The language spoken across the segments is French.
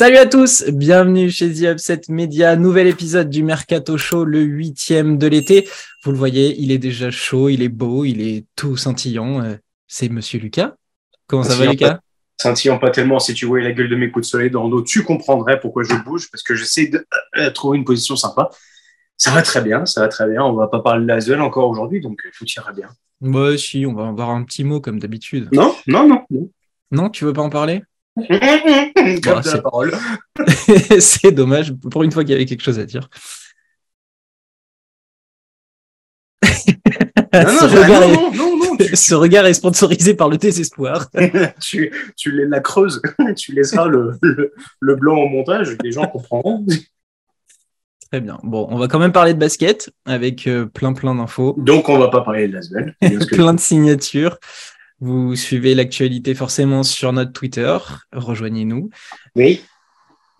Salut à tous, bienvenue chez The Upset Media, nouvel épisode du Mercato Show, le huitième de l'été. Vous le voyez, il est déjà chaud, il est beau, il est tout scintillant. Euh, c'est Monsieur Lucas. Comment ça va Lucas? Scintillant pas tellement, si tu voyais la gueule de mes coups de soleil dans le dos, tu comprendrais pourquoi je bouge, parce que j'essaie de euh, trouver une position sympa. Ça va très bien, ça va très bien. On va pas parler de l'Asvel encore aujourd'hui, donc tout ira bien. Moi, si, on va avoir un petit mot comme d'habitude. Non, non, non. Non, non tu veux pas en parler? parole. c'est dommage, pour une fois qu'il y avait quelque chose à dire. ce, regard est... sponsorisé par le désespoir. tu, tu les la creuses, tu laisseras le, le, blanc au montage, les gens comprendront. Très bien. Bon, on va quand même parler de basket avec euh, plein plein d'infos. Donc on va pas parler de Lasvel. plein de signatures. Vous suivez l'actualité forcément sur notre Twitter. Rejoignez-nous. Oui.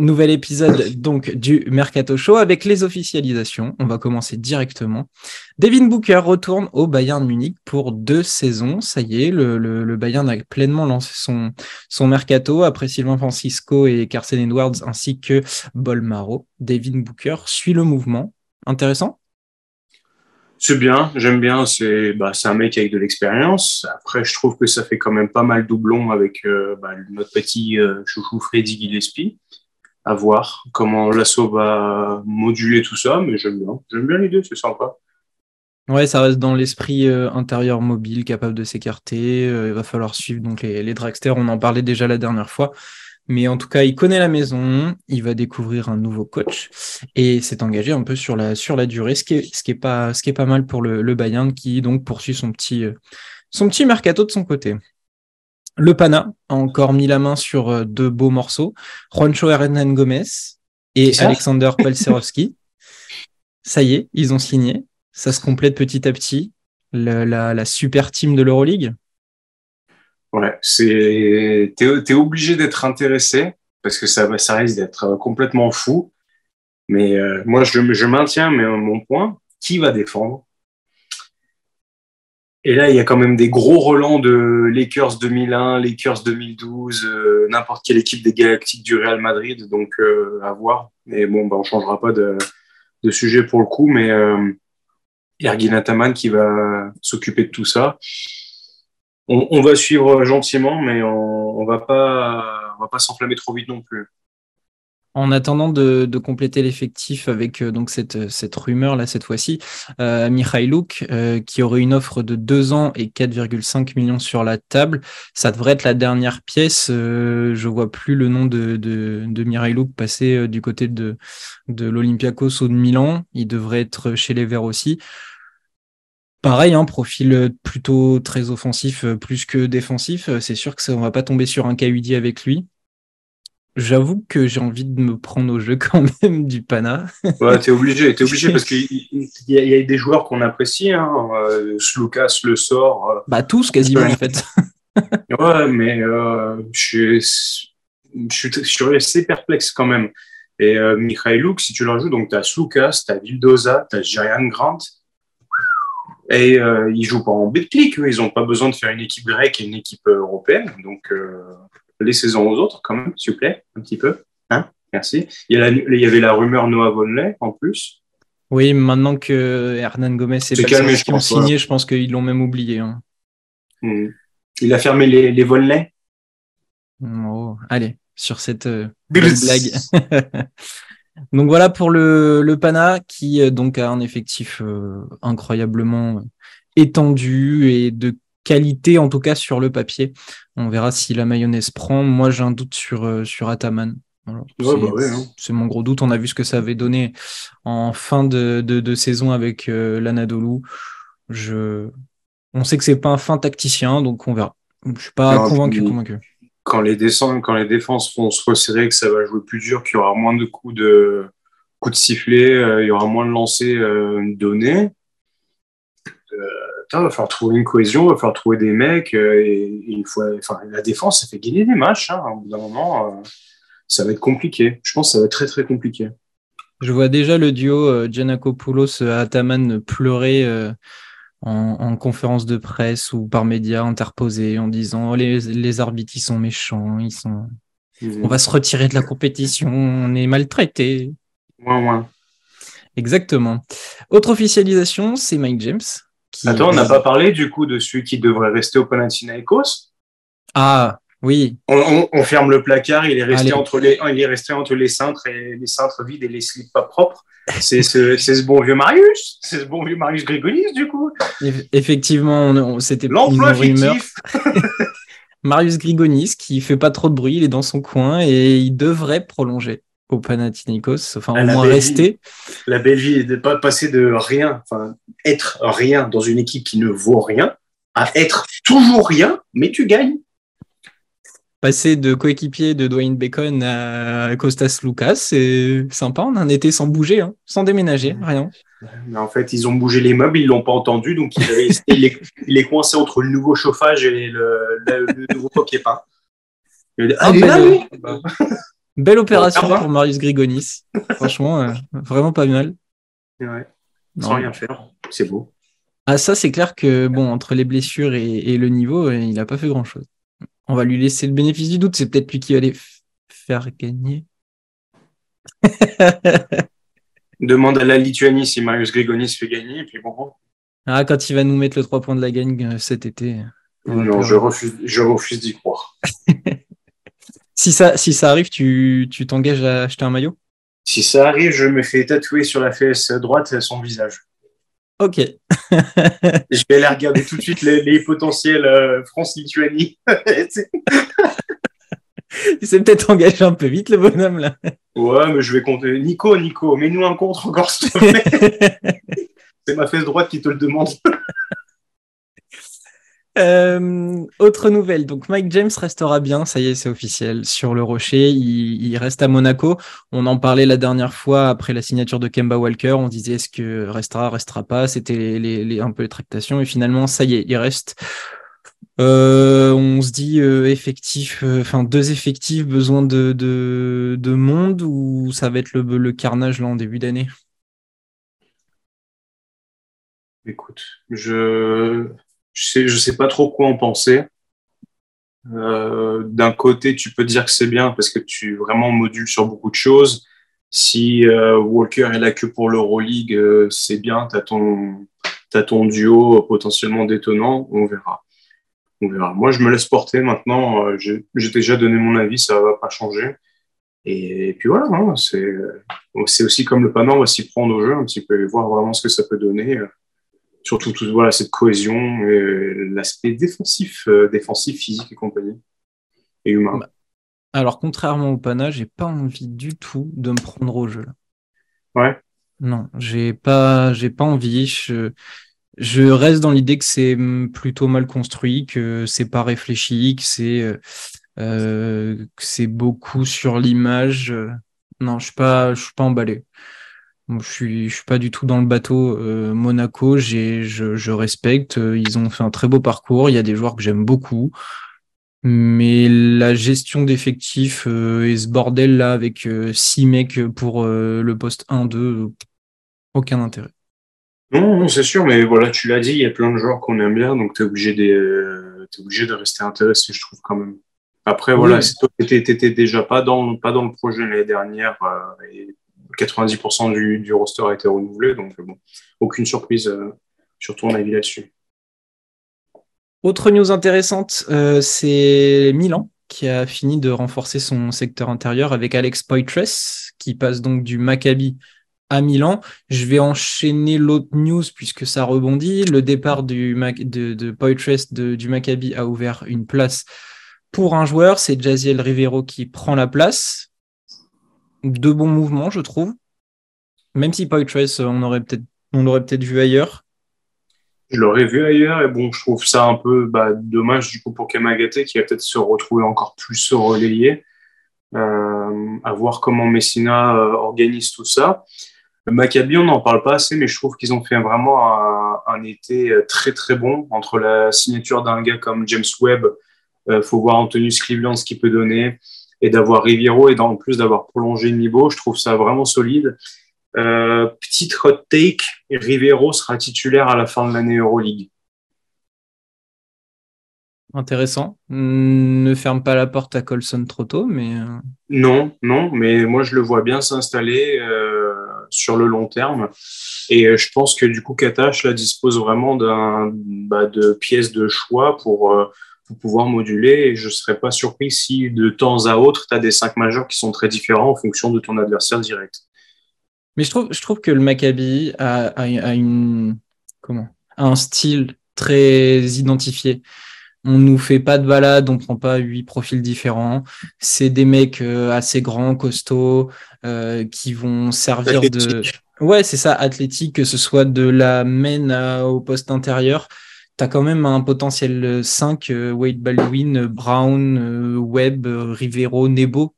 Nouvel épisode donc du Mercato Show avec les officialisations. On va commencer directement. Devin Booker retourne au Bayern Munich pour deux saisons. Ça y est, le, Bayern a pleinement lancé son, son mercato après Sylvain Francisco et Carson Edwards ainsi que Bolmaro. Devin Booker suit le mouvement. Intéressant? C'est bien, j'aime bien. C'est bah, un mec avec de l'expérience. Après, je trouve que ça fait quand même pas mal doublon avec euh, bah, notre petit euh, chouchou Freddy Gillespie. À voir comment l'assaut va moduler tout ça, mais j'aime bien. J'aime bien l'idée, c'est sympa. Ouais, ça reste dans l'esprit euh, intérieur mobile, capable de s'écarter. il va falloir suivre donc les, les dragsters. On en parlait déjà la dernière fois. Mais en tout cas, il connaît la maison, il va découvrir un nouveau coach et s'est engagé un peu sur la, sur la durée, ce qui est, ce qui est, pas, ce qui est pas mal pour le, le Bayern qui donc poursuit son petit, euh, son petit mercato de son côté. Le Pana a encore mis la main sur euh, deux beaux morceaux. Juancho Hernan Gomez et Alexander Palserowski. Ça y est, ils ont signé. Ça se complète petit à petit. la, la super team de l'Euroleague. Ouais, c'est t'es es obligé d'être intéressé parce que ça ça risque d'être complètement fou. Mais euh, moi, je, je maintiens mon point. Qui va défendre? Et là, il y a quand même des gros relents de Lakers 2001, Lakers 2012, euh, n'importe quelle équipe des Galactiques du Real Madrid. Donc, euh, à voir. Mais bon, bah, on changera pas de, de sujet pour le coup. Mais euh, Ergin Ataman qui va s'occuper de tout ça on, va suivre gentiment, mais on, ne va pas, s'enflammer trop vite non plus. En attendant de, compléter l'effectif avec euh, donc cette, cette rumeur là cette fois-ci, euh, euh, qui aurait une offre de 2 ans et 4,5 millions sur la table, ça devrait être la dernière pièce. Euh, je vois plus le nom de, de, de passer du côté de, de l'Olympiakos ou de Milan. Il devrait être chez les Verts aussi. Pareil, un hein, profil euh, plutôt très offensif, euh, plus que défensif. Euh, c'est sûr que ça, on va pas tomber sur un KUD avec lui. J'avoue que j'ai envie de me prendre au jeu quand même du Pana. Ouais, t'es obligé, t'es obligé parce qu'il y, a des joueurs qu'on apprécie. Hein. Slukas le sort. Bah tous quasiment en fait. ouais, mais je, suis, je, suis, resté perplexe quand même. Et euh, Mikhailuk, si tu le rajoutes, donc tu as Slukas, tu as Vildoza, tu as Jarian Grant, et euh, ils jouent pas en clic, ils n'ont pas besoin de faire une équipe grecque et une équipe euh, européenne. Donc, euh, laissez-en aux autres quand même, s'il vous plaît, un petit peu. Hein? Merci. Il y, avait la rumeur Noah Vonley en plus. Oui, maintenant que Hernan Gomez et calmé, je ont signé, je pense qu'ils l'ont même oublié. Hein. Hmm. Il a fermé les, les Oh, allez, sur cette euh, blague. Donc voilà pour le, le Pana qui euh, donc a un effectif euh, incroyablement étendu et de qualité en tout cas sur le papier. On verra si la mayonnaise prend. Moi j'ai un doute sur, euh, sur Ataman. Bah hein. c'est mon gros doute. On a vu ce que ça avait donné en fin de, de, saison avec l'Anadolu. Je... On sait que c'est pas un fin tacticien, donc on verra. Je suis pas convaincu, convaincu quand les, défenses vont se resserrer, que ça va jouer plus dur, qu'il y aura moins de coups de, sifflet, euh, il y aura moins de lancers euh, donnés. Euh, il va falloir trouver une cohésion, il va falloir trouver des mecs. enfin, la défense, ça fait gagner des matchs. Hein, au bout d'un moment, ça va être compliqué. Je pense que ça va être très, très compliqué. Je vois déjà le duo Giannakopoulos-Ataman pleurer en, conférence de presse ou par médias interposés en disant oh, les, les arbitres ils sont méchants, ils sont On va se retirer de la compétition, on est maltraité. Moins, moins. Exactement. Autre officialisation, c'est Mike James. Attends, on n'a pas parlé du coup de celui qui devrait rester au Panathinaikos? Ah, oui. On, ferme le placard, il est, resté entre les, il est resté entre les cintres et les cintres vides et les slips pas propres. C'est ce, ce, bon vieux Marius, c'est ce bon vieux Marius Grigonis du coup. Effectivement, c'était l'emploi rumeur. Marius Grigonis qui fait pas trop de bruit, il est dans son coin et il devrait prolonger au Panathinaikos, enfin au moins rester. La belle vie est de pas passer de rien, enfin être rien dans une équipe qui ne vaut rien, à être toujours rien, mais tu gagnes. Passer de coéquipier de Dwayne Bacon à Costas Lucas, c'est sympa. On a un été sans bouger, hein, sans déménager, rien. Mais en fait, ils ont bougé les meubles, ils l'ont pas entendu, donc il est, il, est, coincé entre le nouveau chauffage et le, nouveau papier peint. Ah, belle, belle, opération pour Marius Grigonis. Franchement, euh, vraiment pas mal. Ouais. Sans rien faire, c'est beau. Ah, ça, c'est clair que, bon, entre les blessures et, et le niveau, il n'a pas fait grand-chose. On va lui laisser le bénéfice du doute. C'est peut-être lui qui va les faire gagner. Demande à la Lituanie si Marius Grigonis fait gagner. Et puis bon. Ah, quand il va nous mettre le 3 points de la gagne euh, cet été. Non, je refuse, je refuse d'y croire. si, ça, si ça arrive, tu t'engages à acheter un maillot? Si ça arrive, je me fais tatouer sur la fesse droite son visage. Ok. je vais aller regarder tout de suite les, potentiels euh, France-Lituanie. Il s'est peut-être engagé un peu vite, le bonhomme, là. Ouais, mais je vais compter. Nico, Nico, mets-nous un contre encore, s'il te plaît. C'est ma fesse droite qui te le demande. Euh, autre nouvelle, donc Mike James restera bien, ça y est, c'est officiel, sur le Rocher, il, reste à Monaco. On en parlait la dernière fois après la signature de Kemba Walker, on disait est-ce que restera, restera pas, c'était les, un peu les tractations, et finalement, ça y est, il reste. Euh, on se dit euh, effectif, enfin deux effectifs, besoin de, de, monde, ou ça va être le, le carnage là en début d'année? Écoute, je je je sais pas trop quoi en penser. Euh, D'un côté, tu peux dire que c'est bien parce que tu vraiment modules sur beaucoup de choses. Si euh, Walker est là que pour l'Euroleague, euh, c'est bien, tu as ton, duo potentiellement détonnant, on verra. On verra. Moi, je me laisse porter maintenant. Euh, j'ai déjà donné mon avis, ça va pas changer. Et, puis voilà, hein, c'est aussi comme le Panama, on va s'y prendre au jeu un petit peu et voir vraiment ce que ça peut donner surtout tout, voilà, cette cohésion l'aspect défensif, euh, défensif, physique et compagnie, et humain. Bah, alors, contrairement au Pana, j'ai pas envie du tout de me prendre au jeu. Ouais. Non, j'ai pas, j'ai pas envie. Je, je reste dans l'idée que c'est plutôt mal construit, que c'est pas réfléchi, que c'est, euh, euh c'est beaucoup sur l'image. Non, je suis pas, je suis pas emballé je suis, je suis pas du tout dans le bateau euh, Monaco. J'ai, je, je, respecte. Euh, ils ont fait un très beau parcours. Il y a des joueurs que j'aime beaucoup. Mais la gestion d'effectifs euh, et ce bordel là avec six mecs pour le poste 1-2, aucun intérêt. Non, c'est sûr, mais voilà, tu l'as dit, il y a plein de joueurs qu'on aime bien, donc tu es obligé, de, es obligé de rester intéressé, je trouve quand même. Après, voilà, si toi, tu n'étais déjà pas dans, pas dans le projet l'année dernière, et 90% du, roster a été renouvelé, donc bon, aucune surprise euh, sur ton avis là-dessus. Autre news intéressante, euh, c'est Milan qui a fini de renforcer son secteur intérieur avec Alex Poitres, qui passe donc du Maccabi à Milan. Je vais enchaîner l'autre news puisque ça rebondit. Le départ de, de du Maccabi a ouvert une place pour un joueur, c'est Jaziel Rivero qui prend la place de bons mouvements, je trouve. Même si Poitrace, on aurait peut-être on l'aurait peut-être vu ailleurs. Je l'aurais vu ailleurs et bon, je trouve ça un peu bah, dommage du coup pour Kamagate qui va peut-être se retrouver encore plus relayé. Euh, à voir comment Messina euh, organise tout ça. Maccabi, on n'en parle pas assez, mais je trouve qu'ils ont fait vraiment un, été très très bon entre la signature d'un gars comme James Webb. Euh, faut voir Antonius Cleveland ce qu'il peut donner et d'avoir Riviero et en plus d'avoir prolongé niveau, je trouve ça vraiment solide. Euh, petite hot take, Riviero sera titulaire à la fin de l'année Euroleague. Intéressant. Ne ferme pas la porte à Colson trop tôt, mais. Euh, non, non, mais moi je le vois bien s'installer euh, sur le long terme. Et je pense que du coup, Katash là, dispose vraiment d'un bah, de pièces de choix pour, pour, pouvoir moduler. Et je ne serais pas surpris si de temps à autre, tu as des cinq majeurs qui sont très différents en fonction de ton adversaire direct. Mais je trouve, je trouve que le Maccabi a, a, a une. Comment a un style très identifié. On nous fait pas de balade, on prend pas huit profils différents. C'est des mecs euh, assez grands, costauds, euh, qui vont servir de. Ouais, c'est ça, athlétique, que ce soit de la main au poste intérieur. Tu as quand même un potentiel 5, euh, Wade Baldwin, Brown, Webb, Rivero, Nebo.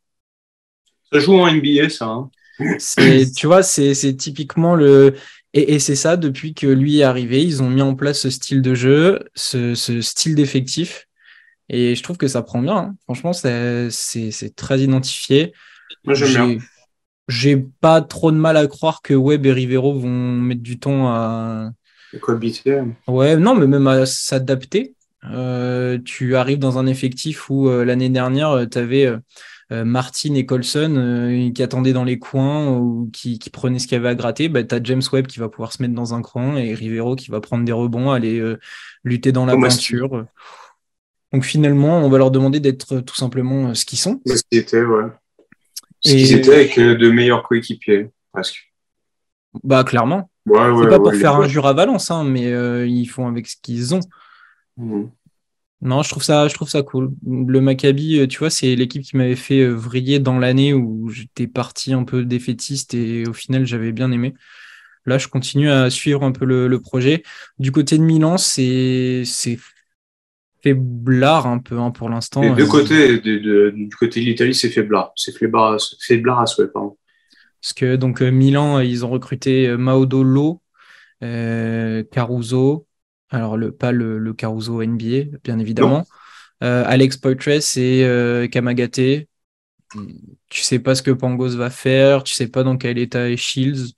Ça joue en NBA, ça. Hein. tu vois, c'est typiquement le. Et, c'est ça, depuis que lui est arrivé, ils ont mis en place ce style de jeu, ce, style d'effectif. Et je trouve que ça prend bien. Hein. Franchement, c'est très identifié. Moi, j'aime bien. J'ai pas trop de mal à croire que Webb et Rivero vont mettre du temps à. Cohabiter. Ouais, non, mais même à s'adapter. Euh, tu arrives dans un effectif où euh, l'année dernière, euh, tu avais euh, Martin et Colson qui attendaient dans les coins ou qui, prenaient ce qu'il y avait à gratter, bah, tu as James Webb qui va pouvoir se mettre dans un cran et Rivero qui va prendre des rebonds, aller lutter dans la peinture. Donc finalement, on va leur demander d'être tout simplement ce qu'ils sont. Ce qu'ils étaient, ouais. Ce qu'ils étaient avec de meilleurs coéquipiers, presque. Bah clairement. Ouais, c'est pas pour faire un jur à Valence, hein, mais ils font avec ce qu'ils ont. Mmh. Non, je trouve ça, je trouve ça cool. Le Maccabi, euh, tu vois, c'est l'équipe qui m'avait fait euh, vriller dans l'année où j'étais parti un peu défaitiste et au final j'avais bien aimé. Là, je continue à suivre un peu le, projet. Du côté de Milan, c'est c'est faiblard un peu hein, pour l'instant. Des deux côtés, du côté de l'Italie, c'est faiblard. C'est faiblard, faiblard à souhait, pardon. Parce que donc euh, Milan, ils ont recruté Maudolo, Caruso, alors, le, pas le, le Caruso NBA, bien évidemment. Euh, Alex Poitres et euh, Kamagate. Tu sais pas ce que Pangos va faire, tu sais pas dans quel état est Shields.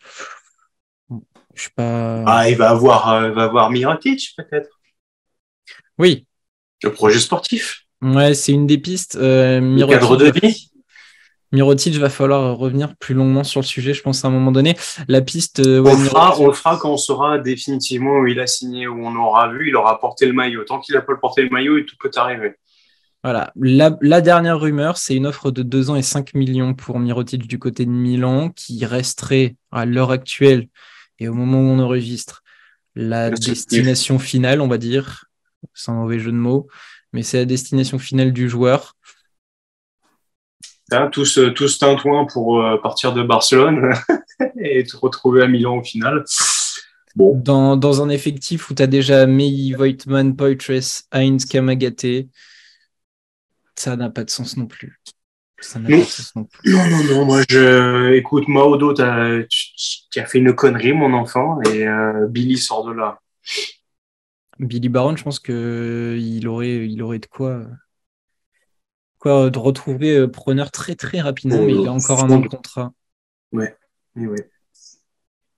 Je sais pas. Ah, il va avoir, euh, va avoir Mirotic, peut-être. Oui. Le projet sportif. Ouais, c'est une des pistes. le cadre de vie. Mirotic va falloir revenir plus longuement sur le sujet, je pense, à un moment donné. La piste. Euh, on, le fera, on, le fera, quand on saura définitivement où il a signé, où on aura vu, il aura porté le maillot. Tant qu'il n'a pas porté le maillot, tout peut arriver. Voilà. La, dernière rumeur, c'est une offre de 2 ans et 5 millions pour Mirotic du côté de Milan, qui resterait à l'heure actuelle et au moment où on enregistre la destination finale, on va dire, sans mauvais jeu de mots, mais c'est la destination finale du joueur. Hein, tous, tous tintouins pour euh, partir de Barcelone et te retrouver à Milan au final. Bon. Dans, dans un effectif où tu as déjà Mei, Voigtman, Poitres, Heinz, Kamagate, ça n'a pas de sens non plus. Ça non. Pas de sens non, plus. non, non, non, moi je. Écoute, Maodo, tu as fait une connerie, mon enfant, et euh, Billy sort de là. Billy Baron, je pense qu'il aurait, il aurait de quoi de retrouver euh, preneur très très rapidement, mais il a encore un an de contrat. Ouais, ouais.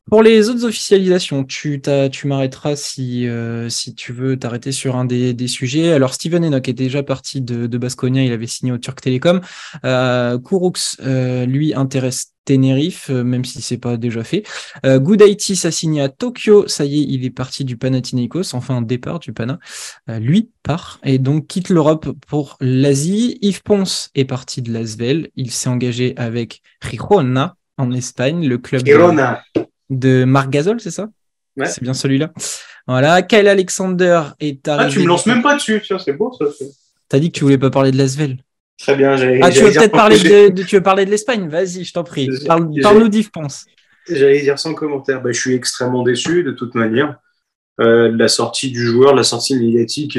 Pour les autres officialisations, tu, tu m'arrêteras si, euh, si tu veux t'arrêter sur un des, sujets. Alors, Steven Enoch est déjà parti de, de Basconia, il avait signé au Turk Telecom. Euh, Kouroux, euh, lui, intéresse Tenerife, même si c'est pas déjà fait. Euh, Good a signé à Tokyo, ça y est, il est parti du Panathinaikos, enfin un départ du Pana. lui part et donc quitte l'Europe pour l'Asie. Yves Ponce est parti de l'Asvel, il s'est engagé avec Girona en Espagne, le club. Girona de Marc Gasol, c'est ça? Ouais. C'est bien celui-là. Voilà, Kyle Alexander est arrivé. Ah, tu me lances même pas dessus, c'est beau ça. T'as dit que tu voulais pas parler de l'Asvel. Très bien, j'ai. Ah, tu veux peut-être parler de, tu veux parler de l'Espagne? Vas-y, je t'en prie. Parle-nous d'Yves Ponce. J'allais dire sans commentaire. Bah, je suis extrêmement déçu de toute manière. Euh, la sortie du joueur, la sortie médiatique,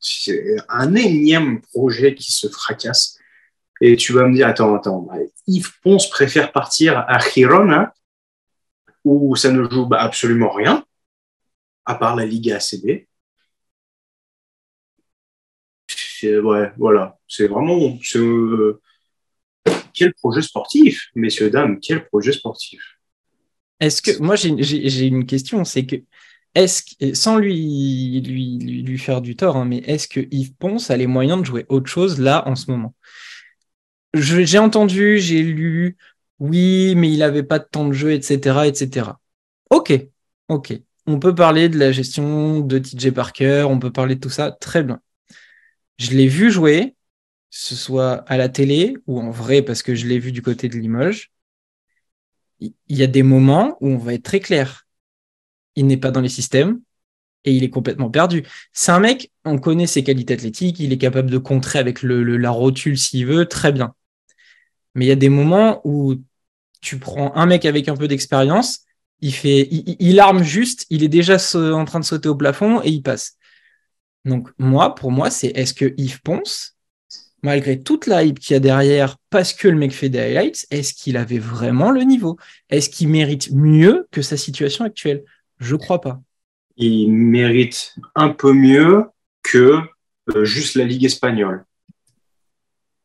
c'est un énième projet qui se fracasse. Et tu vas me dire, attends, attends, Yves Ponce préfère partir à Girona? Où ça ne joue bah, absolument rien, à part la Ligue ACB. Ouais, voilà. C'est vraiment. Euh, quel projet sportif, messieurs, dames, quel projet sportif. Est-ce que. Moi, j'ai une question, c'est que. est-ce sans lui, lui, lui, faire du tort, hein, mais est-ce que Yves Ponce a les moyens de jouer autre chose là en ce moment? J'ai entendu, j'ai lu, oui, mais il n'avait pas de temps de jeu, etc., etc. Ok, ok. On peut parler de la gestion de TJ Parker, on peut parler de tout ça, très bien. Je l'ai vu jouer, ce soit à la télé ou en vrai parce que je l'ai vu du côté de Limoges. Il y a des moments où on va être très clair il n'est pas dans les systèmes et il est complètement perdu. C'est un mec, on connaît ses qualités athlétiques, il est capable de contrer avec le, la rotule s'il veut, très bien. Mais il y a des moments où tu prends un mec avec un peu d'expérience, il fait, il, arme juste, il est déjà en train de sauter au plafond et il passe. Donc moi, pour moi, c'est est-ce que Yves Ponce, malgré toute la hype qu'il y a derrière, parce que le mec fait des highlights, est-ce qu'il avait vraiment le niveau? Est-ce qu'il mérite mieux que sa situation actuelle? Je crois pas. Il mérite un peu mieux que euh, juste la Ligue espagnole.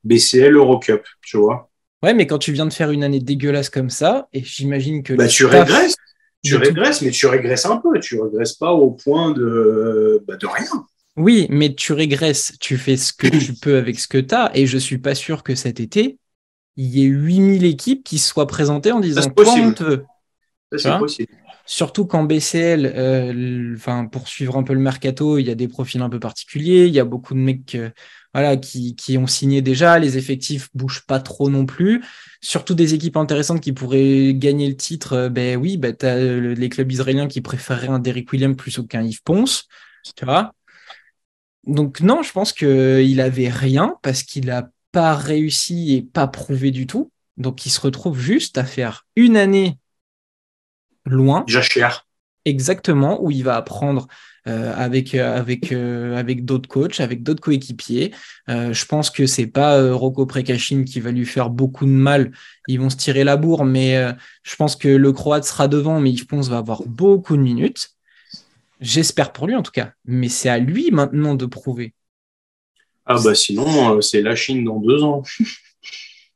BCL Eurocup, tu vois. Ouais, mais quand tu viens de faire une année dégueulasse comme ça, et j'imagine que. Bah, tu régresses. Tu régresses, mais tu régresses un peu. Tu régresses pas au point de, bah, de rien. Oui, mais tu régresses. Tu fais ce que tu peux avec ce que tu as. Et je suis pas sûr que cet été, il y ait 8000 équipes qui soient présentées en disant Toi, on te veut. c'est possible. Surtout qu'en BCL, euh, enfin pour suivre un peu le mercato, il y a des profils un peu particuliers. Il y a beaucoup de mecs euh, voilà, qui, qui, ont signé déjà. Les effectifs bougent pas trop non plus. Surtout des équipes intéressantes qui pourraient gagner le titre. Euh, ben oui, ben tu as les clubs israéliens qui préféreraient un Derrick Williams plus qu'un Yves Ponce. Tu vois Donc non, je pense qu'il avait rien parce qu'il a pas réussi et pas prouvé du tout. Donc il se retrouve juste à faire une année loin. Jachère. Exactement, où il va apprendre euh, avec, euh, avec, euh, avec d'autres coachs, avec d'autres coéquipiers. je pense que c'est pas Rocco Prekachin qui va lui faire beaucoup de mal. Ils vont se tirer la bourre, mais je pense que le Croate sera devant, mais Yves Ponce va avoir beaucoup de minutes. J'espère pour lui en tout cas. Mais c'est à lui maintenant de prouver. Ah bah sinon, c'est la Chine dans deux ans.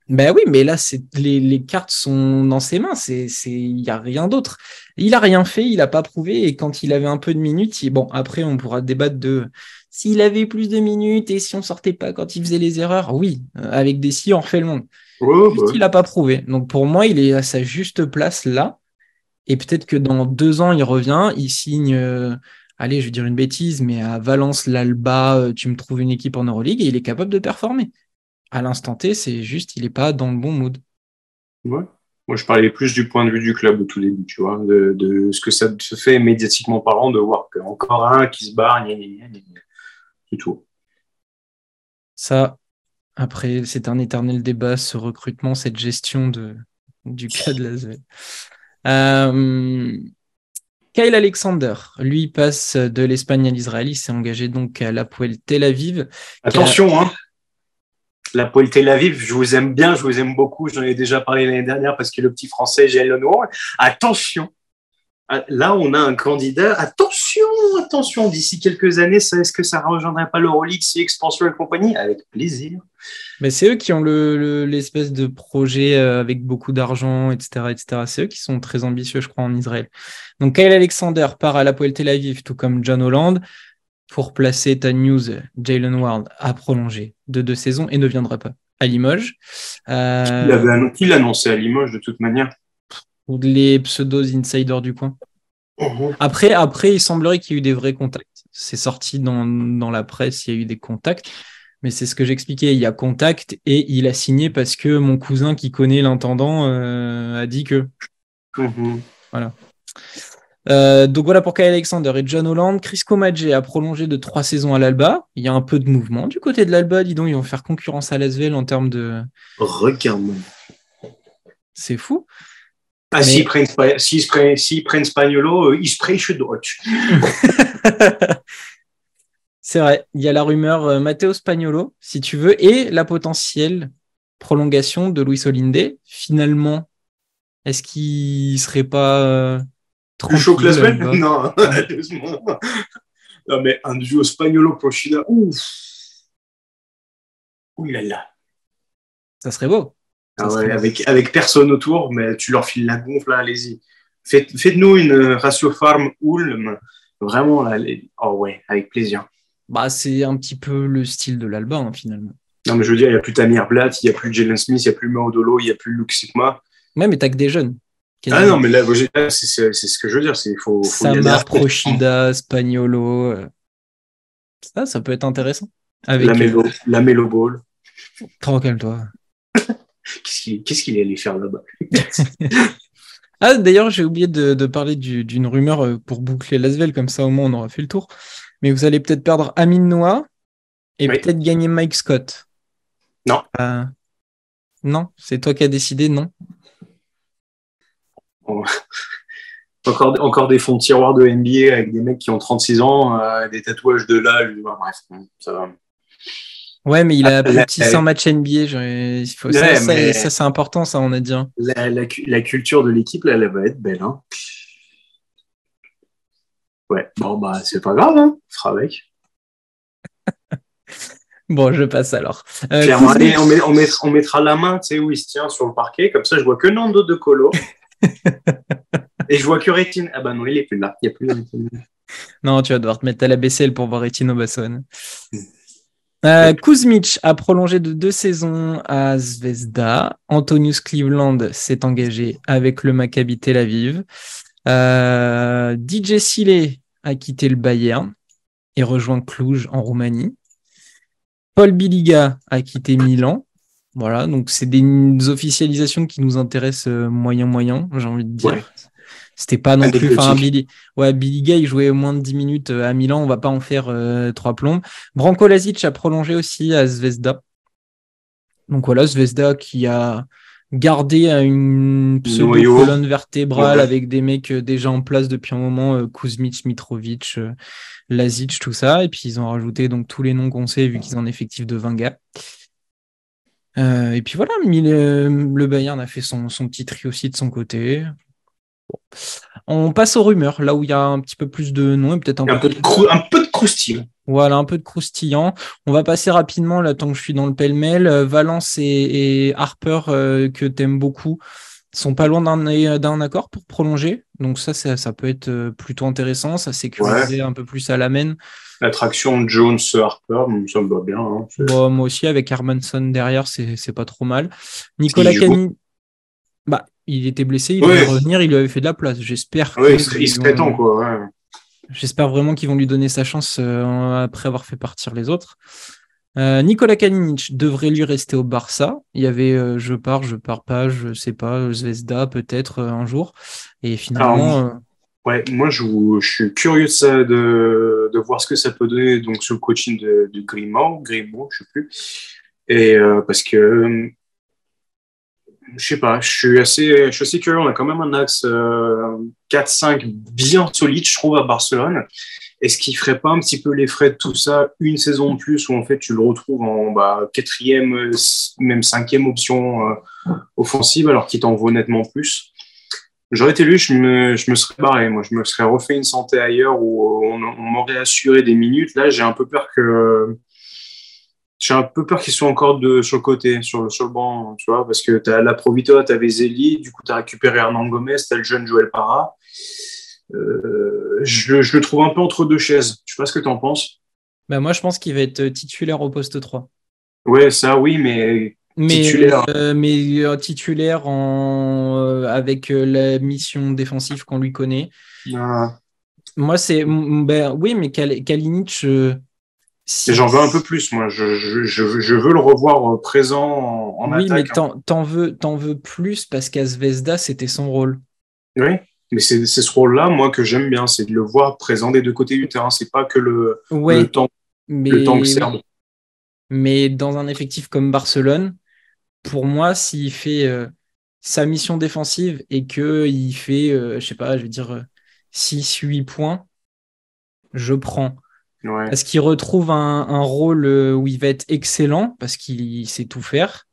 Ben oui, mais là, c'est les, les, cartes sont dans ses mains. C'est, c'est, il n'y a rien d'autre. Il a rien fait, il n'a pas prouvé. Et quand il avait un peu de minutes, bon, après, on pourra débattre de s'il avait plus de minutes et si on sortait pas quand il faisait les erreurs. Oui, euh, avec des si, on refait le monde. Ouais, Il n'a pas prouvé. Donc pour moi, il est à sa juste place là. Et peut-être que dans deux ans, il revient, il signe. Euh, allez, je vais dire une bêtise, mais à Valence, l'Alba, euh, tu me trouves une équipe en Euroleague et il est capable de performer à l'instant T, c'est juste, il n'est pas dans le bon mood. Ouais. Moi, je parlais plus du point de vue du club au tout début, tu vois, de, ce que ça se fait médiatiquement parlant, de voir qu'encore un qui se barre, c'est tout. Ça, après, c'est un éternel débat, ce recrutement, cette gestion de, du cas de la euh, Kyle Alexander, lui, passe de l'Espagne à l'Israël. Il s'est engagé donc à l'Apoel Tel Aviv. Attention, hein la Poil Tel Aviv, je vous aime bien, je vous aime beaucoup. J'en ai déjà parlé l'année dernière parce que le petit français Gilles Lenoir. Attention, là on a un candidat. Attention, attention. D'ici quelques années, est-ce que ça ne rejoindrait pas l'Euroleague si expansion et compagnie? Avec plaisir. Mais c'est eux qui ont l'espèce de projet euh, avec beaucoup d'argent, etc., etc. C'est eux qui sont très ambitieux, je crois, en Israël. Donc Kyle Alexander part à la Tel Aviv, tout comme John Holland pour placer ta news, Jalen Ward a prolongé de deux saisons et ne viendra pas à Limoges. Euh... Qui l'a annoncé à Limoges de toute manière Ou les pseudos insiders du coin. Mhm. Après, après, il semblerait qu'il y ait eu des vrais contacts. C'est sorti dans, dans, la presse, il y a eu des contacts. Mais c'est ce que j'expliquais, il y a contact et il a signé parce que mon cousin qui connaît l'intendant euh, a dit que. Mhm. Voilà. Euh, donc voilà pour Kyle Alexander et John Holland. Chris Comadje a prolongé de trois saisons à l'Alba. Il y a un peu de mouvement du côté de l'Alba, dis donc, ils vont faire concurrence à Lasvel en termes de. regarde C'est fou. Ah, s'ils prennent, prennent, Spagnolo, euh, ils se prêchent d'autres. C'est vrai, il y a la rumeur euh, Matteo Spagnolo, si tu veux, et la potentielle prolongation de Luis Olinde. Finalement, est-ce qu'il serait pas plus chaud que la semaine Non, non, mais un duo spagnolo prochina, ouf Ouh là là Ça serait beau. Ah ouais, avec, avec personne autour, mais tu leur files la gonfle, allez-y. Faites, nous une ratio farm Ulm Vraiment, là, oh ouais, avec plaisir. Bah, c'est un petit peu le style de l'album, hein, finalement. Non, mais je veux dire, il n'y a plus Tamir Blatt, il n'y a plus Jalen Smith, il n'y a plus Maudolo, il n'y a plus Luke Sigma. Ouais, mais t'as que des jeunes. Ah non, mais là, c'est ce que je veux dire. Il faut, faut Samar, Prochida, Spagnolo. Euh. Ça, ça peut être intéressant. Avec, la, mélo, la Melo Ball. Tranquille-toi. Qu'est-ce qu'il est allé faire là-bas? Ah, d'ailleurs, j'ai oublié de, parler d'une rumeur euh, pour boucler Lasvel, comme ça au moins on aura fait le tour. Mais vous allez peut-être perdre Amin Noah et peut-être gagner Mike Scott. Non. Euh, non, c'est toi qui as décidé, non? encore, encore des fonds de tiroir de NBA avec des mecs qui ont 36 ans, euh, des tatouages de là, bref, ça va. Ouais, mais il a plus de 600 matchs NBA. Il faut, ça, ça, c'est important, ça, on a dit. Hein. La, la, culture de l'équipe, là, elle va être belle. Hein. Ouais, bon, bah, c'est pas grave, hein. on fera avec. bon, je passe alors. Euh, on, met, on, mettra la main, tu sais, où il se tient sur le parquet, comme ça, je vois que Nando de Colo. Et je vois que Rétine. Ah bah non, il est plus là. Il n'y a plus Rétine. Non, tu vas devoir te mettre à la BCL pour voir Rétine au basson. Euh, Kuzmic a prolongé de deux saisons à Zvezda. Antonius Cleveland s'est engagé avec le Maccabi Tel Aviv. Euh, DJ Sile a quitté le Bayern et rejoint Cluj en Roumanie. Paul Biliga a quitté Milan. Voilà, donc c'est des officialisations qui nous intéressent euh, moyen moyen, j'ai envie de dire. C'était pas non plus. Enfin, Billy, ouais, Billy Gay jouait moins de 10 minutes euh, à Milan. On va pas en faire euh, trois plombs. Branko Lazic a prolongé aussi à Zvezda. Donc voilà, Zvezda qui a gardé une pseudo-colonne vertébrale avec des mecs déjà en place depuis un moment, Kuzmic, Mitrovic, Lazic, tout ça. Et puis ils ont rajouté donc tous les noms qu'on sait vu qu'ils ont un effectif de 20 gars. Et puis voilà, le Bayern a fait son, son petit tri aussi de son côté. On passe aux rumeurs, là où il y a un petit peu plus de noms et peut-être un, peu, de un peu de croustillant. Voilà, un peu de croustillant. On va passer rapidement, là, tant que je suis dans le pêle-mêle. Euh, Valence et, Harper, euh, que tu aimes beaucoup, sont pas loin d'un accord pour prolonger. Donc ça, ça, peut être euh, plutôt intéressant. Ça sécurise un peu plus à la main. L'attraction Jones-Harper, ça me va bien. Hein, moi aussi, avec Hermanson derrière, c'est pas trop mal. Nicolas Cani... Bah, il était blessé, il devait revenir, il lui avait fait de la place. J'espère il serait temps, quoi. J'espère vraiment qu'ils vont lui donner sa chance euh, après avoir fait partir les autres. Euh, Nicolas Kalinic devrait lui rester au Barça. Il y avait euh, je pars, je pars pas, je sais pas, Zvezda peut-être un jour. Et finalement. ouais, moi je, suis curieux de, de, voir ce que ça peut donner donc sur le coaching de, de Grimaud, Grimaud, je sais plus. Et parce que je sais pas, je suis assez, je suis assez curieux. On a quand même un axe 4-5 euh, bien solide, je trouve, à Barcelone. Est-ce qu'il ferait pas un petit peu les frais de tout ça une saison de plus où en fait tu le retrouves en bah, quatrième, même cinquième option euh, offensive alors qu'il t'en vaut nettement plus? J'aurais été lui, je me, je me serais barré. Moi, je me serais refait une santé ailleurs où on, on m'aurait assuré des minutes. Là, j'ai un peu peur que j'ai un peu peur qu'ils soient encore de, sur le côté, sur le, sur le banc, tu vois, parce que tu as la Provito, tu avais Zeli, du coup, tu as récupéré Hernan Gomez, tu as le jeune Joël Parra. Euh, je, je, le trouve un peu entre deux chaises. Je sais pas ce que tu en penses. Bah moi, je pense qu'il va être titulaire au poste 3. Ouais, ça, oui, mais. Mais titulaire, euh, mais, euh, titulaire en, avec la mission défensive qu'on lui connaît. Ah. Moi, c'est. Ben, oui, mais Kalinic J'en veux un peu plus, moi. Je, je, je, veux le revoir euh, présent en, oui, attaque. Oui, mais t'en veux, veux plus parce qu'à Zvezda, c'était son rôle. Oui, mais c'est ce rôle-là, moi, que j'aime bien. C'est de le voir présent des deux côtés du terrain. C'est pas que le, le temps, mais, le temps que serve. Mais dans un effectif comme Barcelone, pour moi, s'il fait euh, sa mission défensive et qu'il fait, euh, je sais pas, je vais dire 6-8 points, je prends. Parce qu'il retrouve un, rôle euh, où il va être excellent, parce qu'il sait tout faire.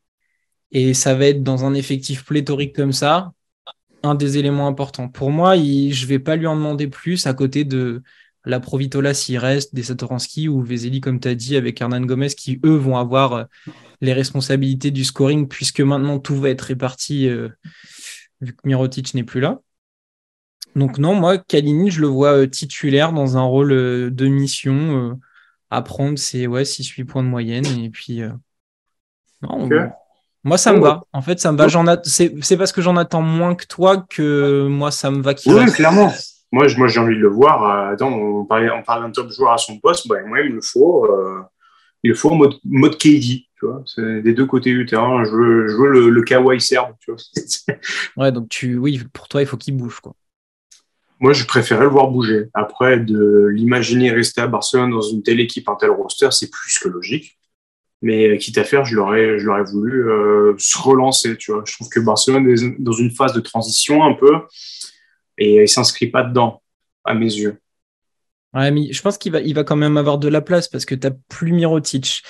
Et ça va être dans un effectif pléthorique comme ça, un des éléments importants. Pour moi, je ne vais pas lui en demander plus à côté de la Provitola s'il reste, des Satoransky ou Vezeli, comme tu as dit, avec Hernan Gomez, qui eux vont avoir euh, les responsabilités du scoring, puisque maintenant tout va être réparti, euh, vu que Mirotic n'est plus là. Donc non, moi, Kalinin, je le vois titulaire dans un rôle de mission. à prendre, c'est ouais, 6-8 points de moyenne. Et puis, non, moi, ça me va. En fait, ça me va. J'en c'est parce que j'en attends moins que toi que moi, ça me va. Oui, clairement. Moi, moi j'ai envie de le voir. Attends, on parle, on parle d'un top joueur à son poste. Bah, moi, il me faut, il faut mode, mode KD. C'est des deux côtés du terrain. Je veux, je veux le, le kawaii serbe. Tu vois. ouais, donc tu, oui, pour toi, il faut qu'il bouge. Quoi. Moi, je préférais le voir bouger. Après, de l'imaginer rester à Barcelone dans une telle équipe, un tel roster, c'est plus que logique. Mais euh, quitte à faire, je l'aurais, je l'aurais voulu euh, se relancer. Tu vois. Je trouve que Barcelone est dans une phase de transition un peu et il s'inscrit pas dedans, à mes yeux. Ouais, mais je pense qu'il va, il va quand même avoir de la place parce que tu n'as plus Mirotic.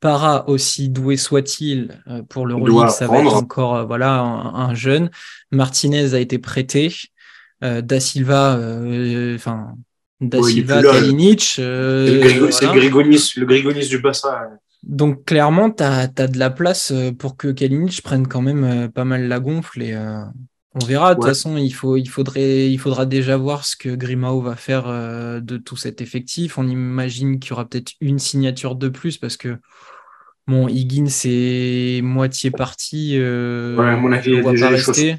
Para, aussi doué soit-il euh, pour le rôle, ça va être encore euh, voilà un, jeune. Martinez a été prêté. Euh, da Silva, enfin Da Silva, Kalinic. c'est le, Grigonis, le Grigonis du Bassa. Donc clairement, tu as, de la place pour que Kalinic prenne quand même pas mal la gonfle et on verra. De toute façon, il, faut, il, faudrait, il faudra déjà voir ce que Grimao va faire de tout cet effectif. On imagine qu'il y aura peut-être une signature de plus parce que Bon, Higgins c'est moitié parti. Euh, ouais, à mon avis, il déjà, les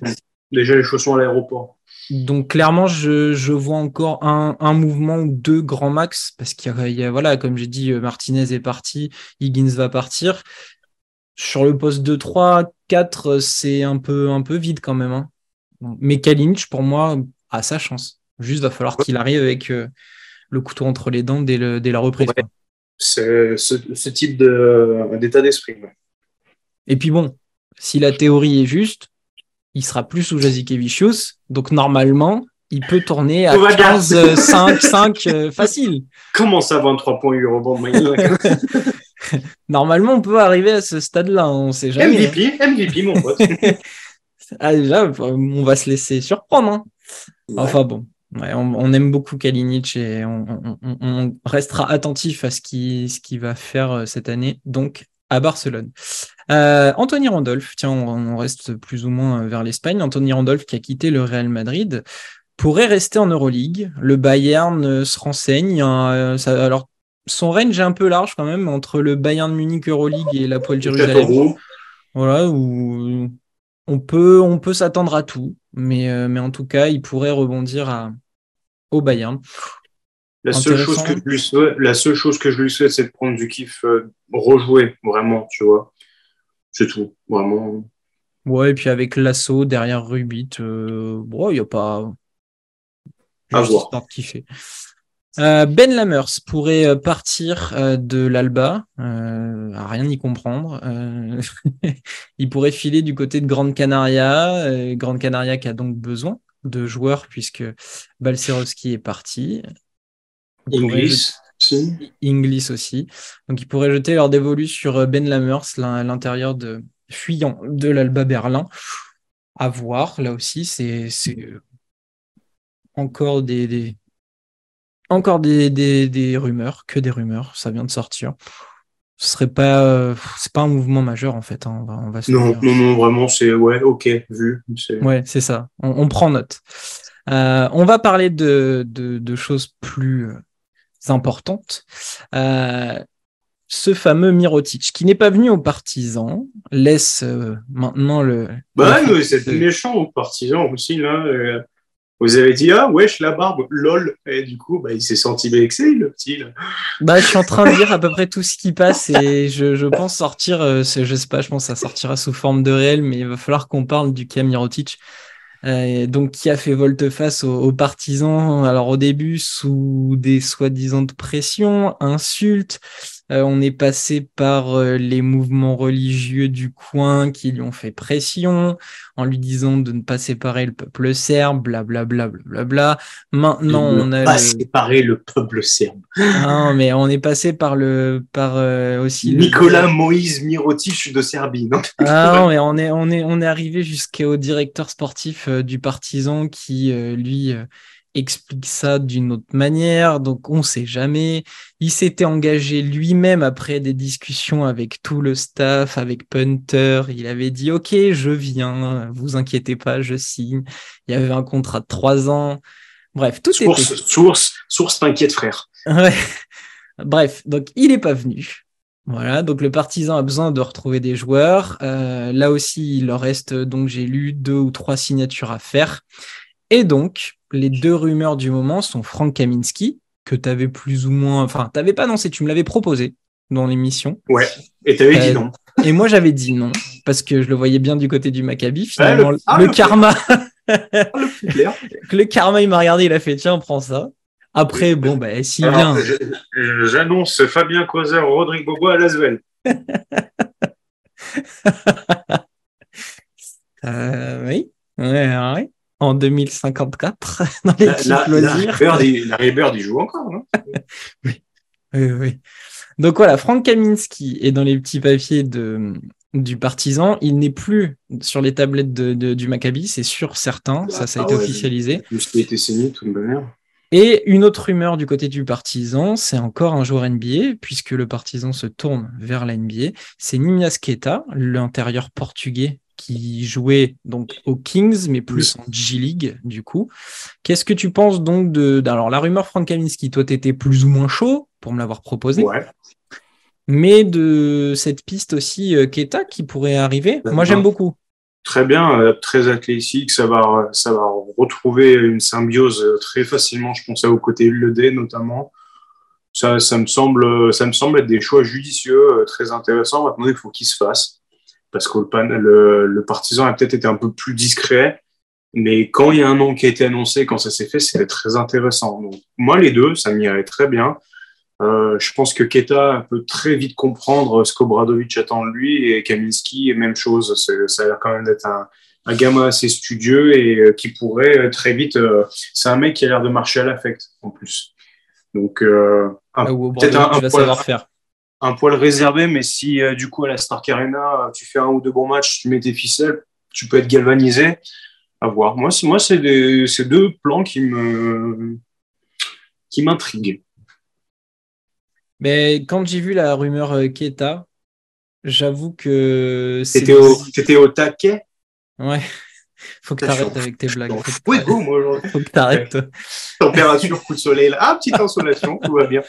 déjà les chaussons à l'aéroport. Donc clairement, je, vois encore un, mouvement ou deux grands max, parce qu'il y, a, voilà, comme j'ai dit, euh, Martinez est parti, Higgins va partir. Sur le poste 2, 3, 4, c'est un peu, un peu vide quand même. Hein. Mais Kalinch, pour moi, a sa chance. Juste, va falloir qu'il arrive avec euh, le couteau entre les dents dès, la reprise ce, ce, type d'état d'esprit. Et puis bon, si la théorie est juste, il sera plus sous Jazikevicius. Donc normalement, il peut tourner à 15, 5, 5 facile. Comment ça, 23 points eu rebond moyen Normalement, on peut arriver à ce stade-là, on sait jamais. MVP. MVP, mon pote. ah, déjà, on va se laisser surprendre. Hein. Enfin bon, on, aime beaucoup Kalinic et on, restera attentif à ce qu'il ce va faire euh, cette année, donc à Barcelone. Euh, Anthony Randolph, tiens, on, reste plus ou moins vers l'Espagne. Anthony Randolph qui a quitté le Real Madrid pourrait rester en Euroleague. Le Bayern euh, se renseigne. Hein, alors, son range est un peu large quand même entre le Bayern Munich Euroleague et la Poile Jérusalem. Voilà, où on peut, on peut s'attendre à tout, mais, euh, mais en tout cas, il pourrait rebondir à, au Bayern. La seule, chose que je lui souhaite, la seule chose que je lui souhaite, c'est de prendre du kiff, euh, rejouer, vraiment, tu vois. C'est tout, vraiment. Ouais, et puis avec l'assaut derrière Rubit, euh, il n'y a pas. À voir. kiffer. Euh, ben Lamers pourrait euh, partir de l'Alba, à rien y comprendre. il pourrait filer du côté de Grande Canaria, Grande Canaria qui a donc besoin de joueurs puisque Balcerowski est parti. Inglis aussi. Inglis aussi. Donc ils pourraient jeter leur dévolu sur Ben Lamers, à l'intérieur de fuyant de l'Alba Berlin. À voir, là aussi, c'est encore des encore des, des, rumeurs, que des rumeurs, ça vient de sortir. Ce serait pas, euh, c'est pas un mouvement majeur en fait. Hein, on va, non, non, non, vraiment, c'est ouais, ok, vu. Ouais, c'est ça. On, prend note. Euh, on va parler de, de, choses plus euh, importantes. ce fameux Mirotic, qui n'est pas venu aux partisans, laisse maintenant le. Bah, mais c'est méchant aux partisans aussi, là. Vous avez dit, ah, wesh, la barbe, lol. Et du coup, bah, il s'est senti vexé, le petit. Bah, je suis en train de dire à peu près tout ce qui passe et je, je pense sortir, euh, je sais pas, je pense que ça sortira sous forme de réel, mais il va falloir qu'on parle du Kamirotic. Euh, donc, qui a fait volte-face aux, partisans, alors au début, sous des soi-disant pressions, insultes, euh, on est passé par euh, les mouvements religieux du coin qui lui ont fait pression en lui disant de ne pas séparer le peuple serbe, blablabla. Bla, bla, bla, Maintenant, on a pas séparer le peuple serbe. Non, mais on est passé par le par euh, aussi Nicolas Moïse Mirotic de Serbie. Non, ah non, mais on est on est on est arrivé jusqu'au directeur sportif du Partizan qui lui explique ça d'une autre manière, donc on ne sait jamais. Il s'était engagé lui-même après des discussions avec tout le staff, avec Punter. Il avait dit Ok, je viens, vous inquiétez pas, je signe. Il y avait un contrat de trois ans. Bref, tout source, était... Source, source t'inquiète, frère. Ouais. Bref, donc il n'est pas venu. Voilà, donc le partisan a besoin de retrouver des joueurs. Euh, là aussi, il leur reste, donc j'ai lu, deux ou trois signatures à faire. Et donc, les deux rumeurs du moment sont Frank Kaminski, que tu avais plus ou moins. Enfin, tu n'avais pas annoncé, tu me l'avais proposé dans l'émission. Ouais, et tu avais dit non. Et moi, j'avais dit non, parce que je le voyais bien du côté du Maccabi. Finalement, le, ah, karma. le, le karma, il m'a regardé, il a fait tiens, prends ça. Après, bon, ben, s'il vient. J'annonce Fabien Causer, Rodrigue Bobo à Lasvel. euh, oui, ouais, ouais. En 2054, dans les la, Larry Bird, il joue encore, non? Oui. oui, oui. Donc voilà, Frank Kaminski est dans les petits papiers de, du partisan. Il n'est plus sur les tablettes de, du Maccabi, c'est sûr, certain. ça, ça a été ah officialisé. Il a été saigné toute manière. Et une autre rumeur du côté du partisan, c'est encore un joueur NBA, puisque le partisan se tourne vers la NBA. C'est Nimias Keita, l'intérieur portugais qui jouait donc aux Kings, mais plus en G-League, du coup. Qu'est-ce que tu penses donc de. Alors, la rumeur Frank Kaminski, toi, tu étais plus ou moins chaud pour me l'avoir proposé. Ouais. Mais de cette piste aussi, euh, Keita, qui pourrait arriver, moi, j'aime beaucoup très bien, euh, très athlétique. Ça va, ça va retrouver une symbiose très facilement. Je pense à au côté LED notamment. Ça, ça, me semble, ça me semble être des choix judicieux, euh, très intéressants. Maintenant, il faut qu'ils se fassent parce que le, le, partisan a peut-être été un peu plus discret. Mais quand il y a un nom qui a été annoncé, quand ça s'est fait, c'était très intéressant. Donc, moi, les deux, ça m'irait très bien. Euh, je pense que Keta peut très vite comprendre ce qu'Obradovic attend de lui et Kaminski, même chose. Ça a l'air quand même d'être un, un, gamin assez studieux et euh, qui pourrait euh, très vite. c'est un mec qui a l'air de marcher à l'affect en plus. Donc, peut-être un, un, poil, faire. Un poil réservé, mais si du coup à la Stark Arena, tu fais un ou deux bons matchs, tu mets tes ficelles, tu peux être galvanisé. À voir. Moi, moi c'est deux plans qui me qui m'intriguent. Mais quand j'ai vu la rumeur euh, Keta, j'avoue que. C'était au, au taquet? Ouais. Faut que t'arrêtes avec tes blagues. Oui, moi, Faut que t'arrêtes. Température, coup de soleil. Là. Ah, petite insolation, tout va bien.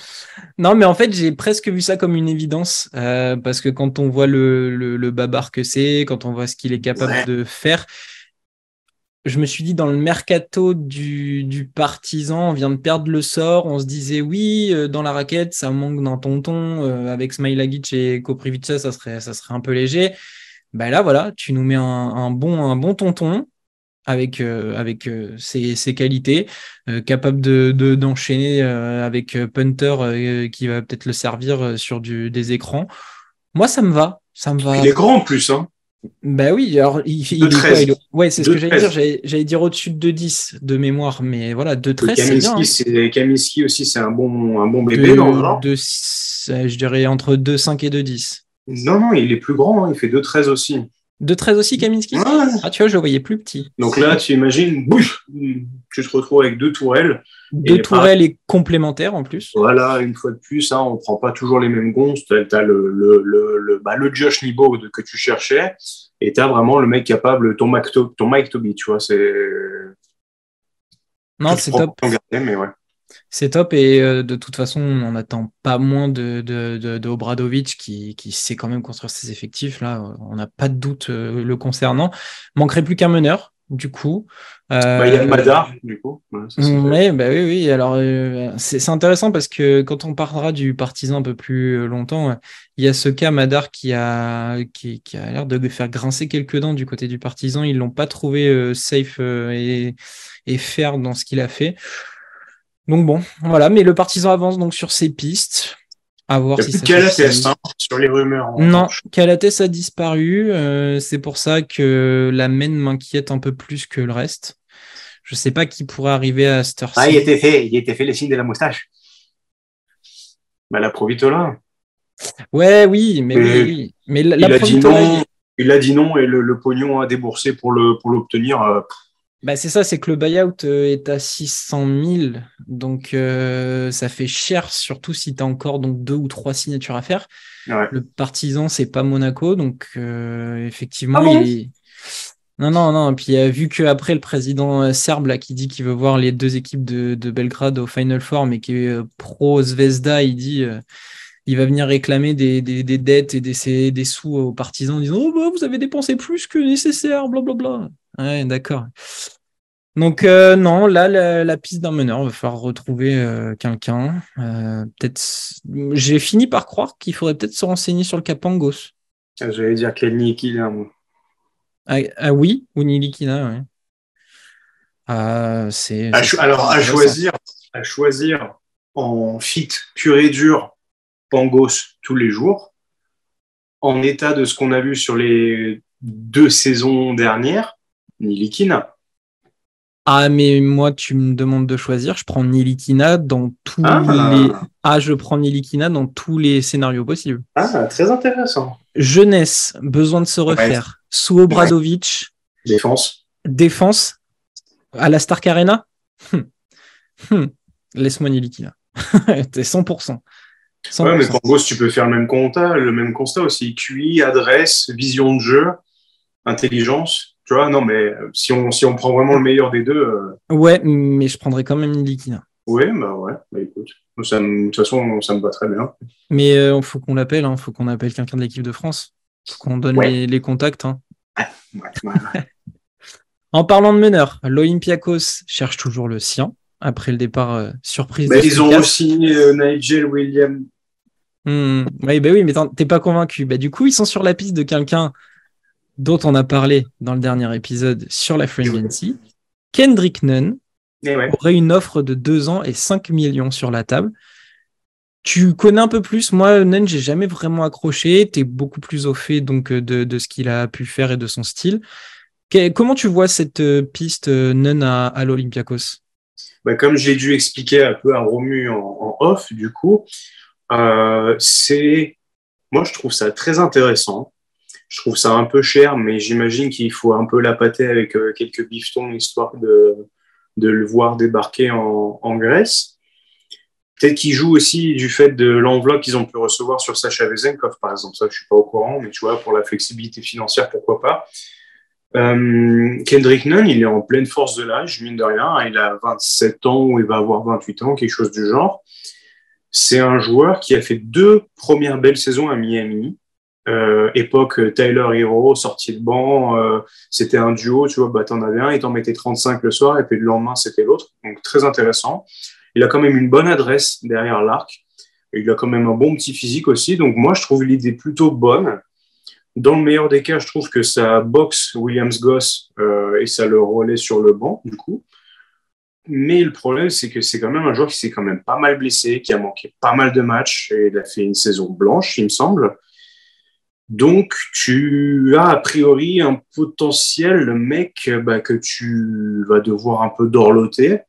Non, mais en fait, j'ai presque vu ça comme une évidence. Euh, parce que quand on voit le, le, le babar que c'est, quand on voit ce qu'il est capable de faire, je me suis dit dans le mercato du, du, partisan, on vient de perdre le sort. On se disait oui, euh, dans la raquette, ça manque d'un tonton. Euh, avec Smilagic et Koprivica, ça serait, ça serait un peu léger. Ben là, voilà, tu nous mets un, un bon, un bon tonton avec, euh, avec ses, ses, qualités, capable de, d'enchaîner avec Punter qui va peut-être le servir sur du, des écrans. Moi, ça me va. Ça me va. Il est grand en plus. Hein. Bah oui, alors il, il, est quoi, Ouais, c'est ce que j'allais dire. J'allais dire au-dessus de 2-10 de mémoire, mais voilà, 2-13, c'est bien. Hein. Kaminski aussi, c'est un bon, un bon bébé, non de, Je dirais entre 2-5 et 2-10. Non, non, il est plus grand, hein, il fait 2-13 aussi. 2-13 aussi, Kaminski Ah, tu vois, je le voyais plus petit. Donc là, tu imagines, bouf, tu te retrouves avec deux tourelles. Deux tourelles et complémentaires en plus. Voilà, une fois de plus, hein, on ne prend pas toujours les mêmes gonzes. Tu as le, le, le, bah, le Josh Nibo que tu cherchais et tu as vraiment le mec capable, ton Mike, ton Mike Toby, tu vois. C'est. Non, c'est top. mais ouais. C'est top et euh, de toute façon, on n'en attend pas moins de, de, de, de Obradovic qui, qui, sait quand même construire ses effectifs. Là, on n'a pas de doute euh, le concernant. Manquerait plus qu'un meneur du coup. Bah, il y a euh, Madar, du coup. Ouais, bah oui, oui. Alors, euh, c'est intéressant parce que quand on parlera du partisan un peu plus longtemps, il y a ce cas Madar qui a, qui, qui a l'air de faire grincer quelques dents du côté du partisan. Ils l'ont pas trouvé euh, safe et, et faire dans ce qu'il a fait. Donc bon, voilà. Mais le partisan avance donc sur ses pistes. À voir il si a hein, sur les rumeurs. Non, Calates a disparu. Euh, c'est pour ça que la mène m'inquiète un peu plus que le reste. Je sais pas qui pourrait arriver à cette Ah, il était fait, il était fait le signe de la moustache. Bah, la Provitola. Ouais, oui, mais oui, Mais la, il, a dit non, il a dit non et le, pognon à débourser pour pour l'obtenir. Euh, Bah c'est ça, c'est que le buyout euh, est à 600 000, donc euh, ça fait cher, surtout si tu as encore donc deux ou trois signatures à faire. Le partisan, c'est pas Monaco, donc euh, effectivement, ah il est... Non, non, non. Puis vu qu'après le président serbe là, qui dit qu'il veut voir les deux équipes de, Belgrade au Final Four, mais qui est pro Zvezda, il dit il va venir réclamer des, dettes et des, des, sous aux partisans en disant Oh, bah, vous avez dépensé plus que nécessaire, blablabla. Ouais, d'accord. Donc, euh, non, là, la, piste d'un meneur, il va falloir retrouver euh, quelqu'un. Euh, peut-être. J'ai fini par croire qu'il faudrait peut-être se renseigner sur le Capangos. Ah, j'allais dire quel Nikina, moi. Ah, ah, oui, ou Nilikina, oui. Ah, c'est. alors, à choisir, à choisir en fit pur et dur Pangos tous les jours, en état de ce qu'on a vu sur les deux saisons dernières, Nilikina. Ah, mais moi, tu me demandes de choisir. Je prends Nilikina dans tous ah. les. Ah, je prends Nilikina dans tous les scénarios possibles. Ah, très intéressant. Jeunesse, besoin de se refaire. Sous Obradovic. Défense. Défense. À la Stark Arena. Hum. Hum. Laisse-moi Nilikina. T'es 100%. Ouais, mais Pangos, tu peux faire le même constat, le même constat aussi. QI, adresse, vision de jeu, intelligence. Tu vois, non, mais si on, si on prend vraiment le meilleur des deux. Euh, ouais, mais je prendrais quand même Nilikina. Ouais, bah ouais, bah écoute. de toute façon, ça me va très bien. Mais il euh, faut qu'on l'appelle, il hein. faut qu'on appelle quelqu'un de l'équipe de France. faut qu'on donne les, contacts. Hein. en parlant de meneur, l'Olympiakos cherche toujours le sien après le départ euh, surprise. Mais ils ont aussi Nigel William Hmm. Oui, bah oui, mais t'es pas convaincu. Bah, du coup, ils sont sur la piste de quelqu'un dont on a parlé dans le dernier épisode sur la Free Kendrick Nunn aurait une offre de 2 ans et 5 millions sur la table. Tu connais un peu plus. Moi, Nunn, j'ai jamais vraiment accroché. Tu es beaucoup plus au fait donc, de, ce qu'il a pu faire et de son style. comment tu vois cette euh, piste euh, Nunn à, l'Olympiakos? Bah, Comme j'ai dû expliquer un peu à Romu en off, du coup, euh, c'est, moi, je trouve ça très intéressant. Je trouve ça un peu cher, mais j'imagine qu'il faut un peu la pâter avec euh, quelques bifetons histoire de, de le voir débarquer en, Grèce. Peut-être qu'il joue aussi du fait de l'enveloppe qu'ils ont pu recevoir sur Sacha Vezenkov, par exemple. Ça, je suis pas au courant, mais tu vois, pour la flexibilité financière, pourquoi pas. Euh, Kendrick Nunn, il est en pleine force de l'âge, mine de rien. Il a 27 ans ou il va avoir 28 ans, quelque chose du genre. C'est un joueur qui a fait deux premières belles saisons à Miami. Euh, époque euh, Tyler Hero, sorti de banc, euh, c'était un duo, tu vois, bah, t'en avais un, il t'en mettait 35 le soir, et puis le lendemain, c'était l'autre. Donc, très intéressant. Il a quand même une bonne adresse derrière l'arc. Il a quand même un bon petit physique aussi. Donc, moi, je trouve l'idée plutôt bonne. Dans le meilleur des cas, je trouve que ça boxe Williams Goss euh, et ça le relaie sur le banc, du coup. Mais le problème, c'est que c'est quand même un joueur qui s'est quand même pas mal blessé, qui a manqué pas mal de matchs et il a fait une saison blanche, il me semble. Donc, tu as a priori un potentiel, mec bah, que tu vas devoir un peu dorloter,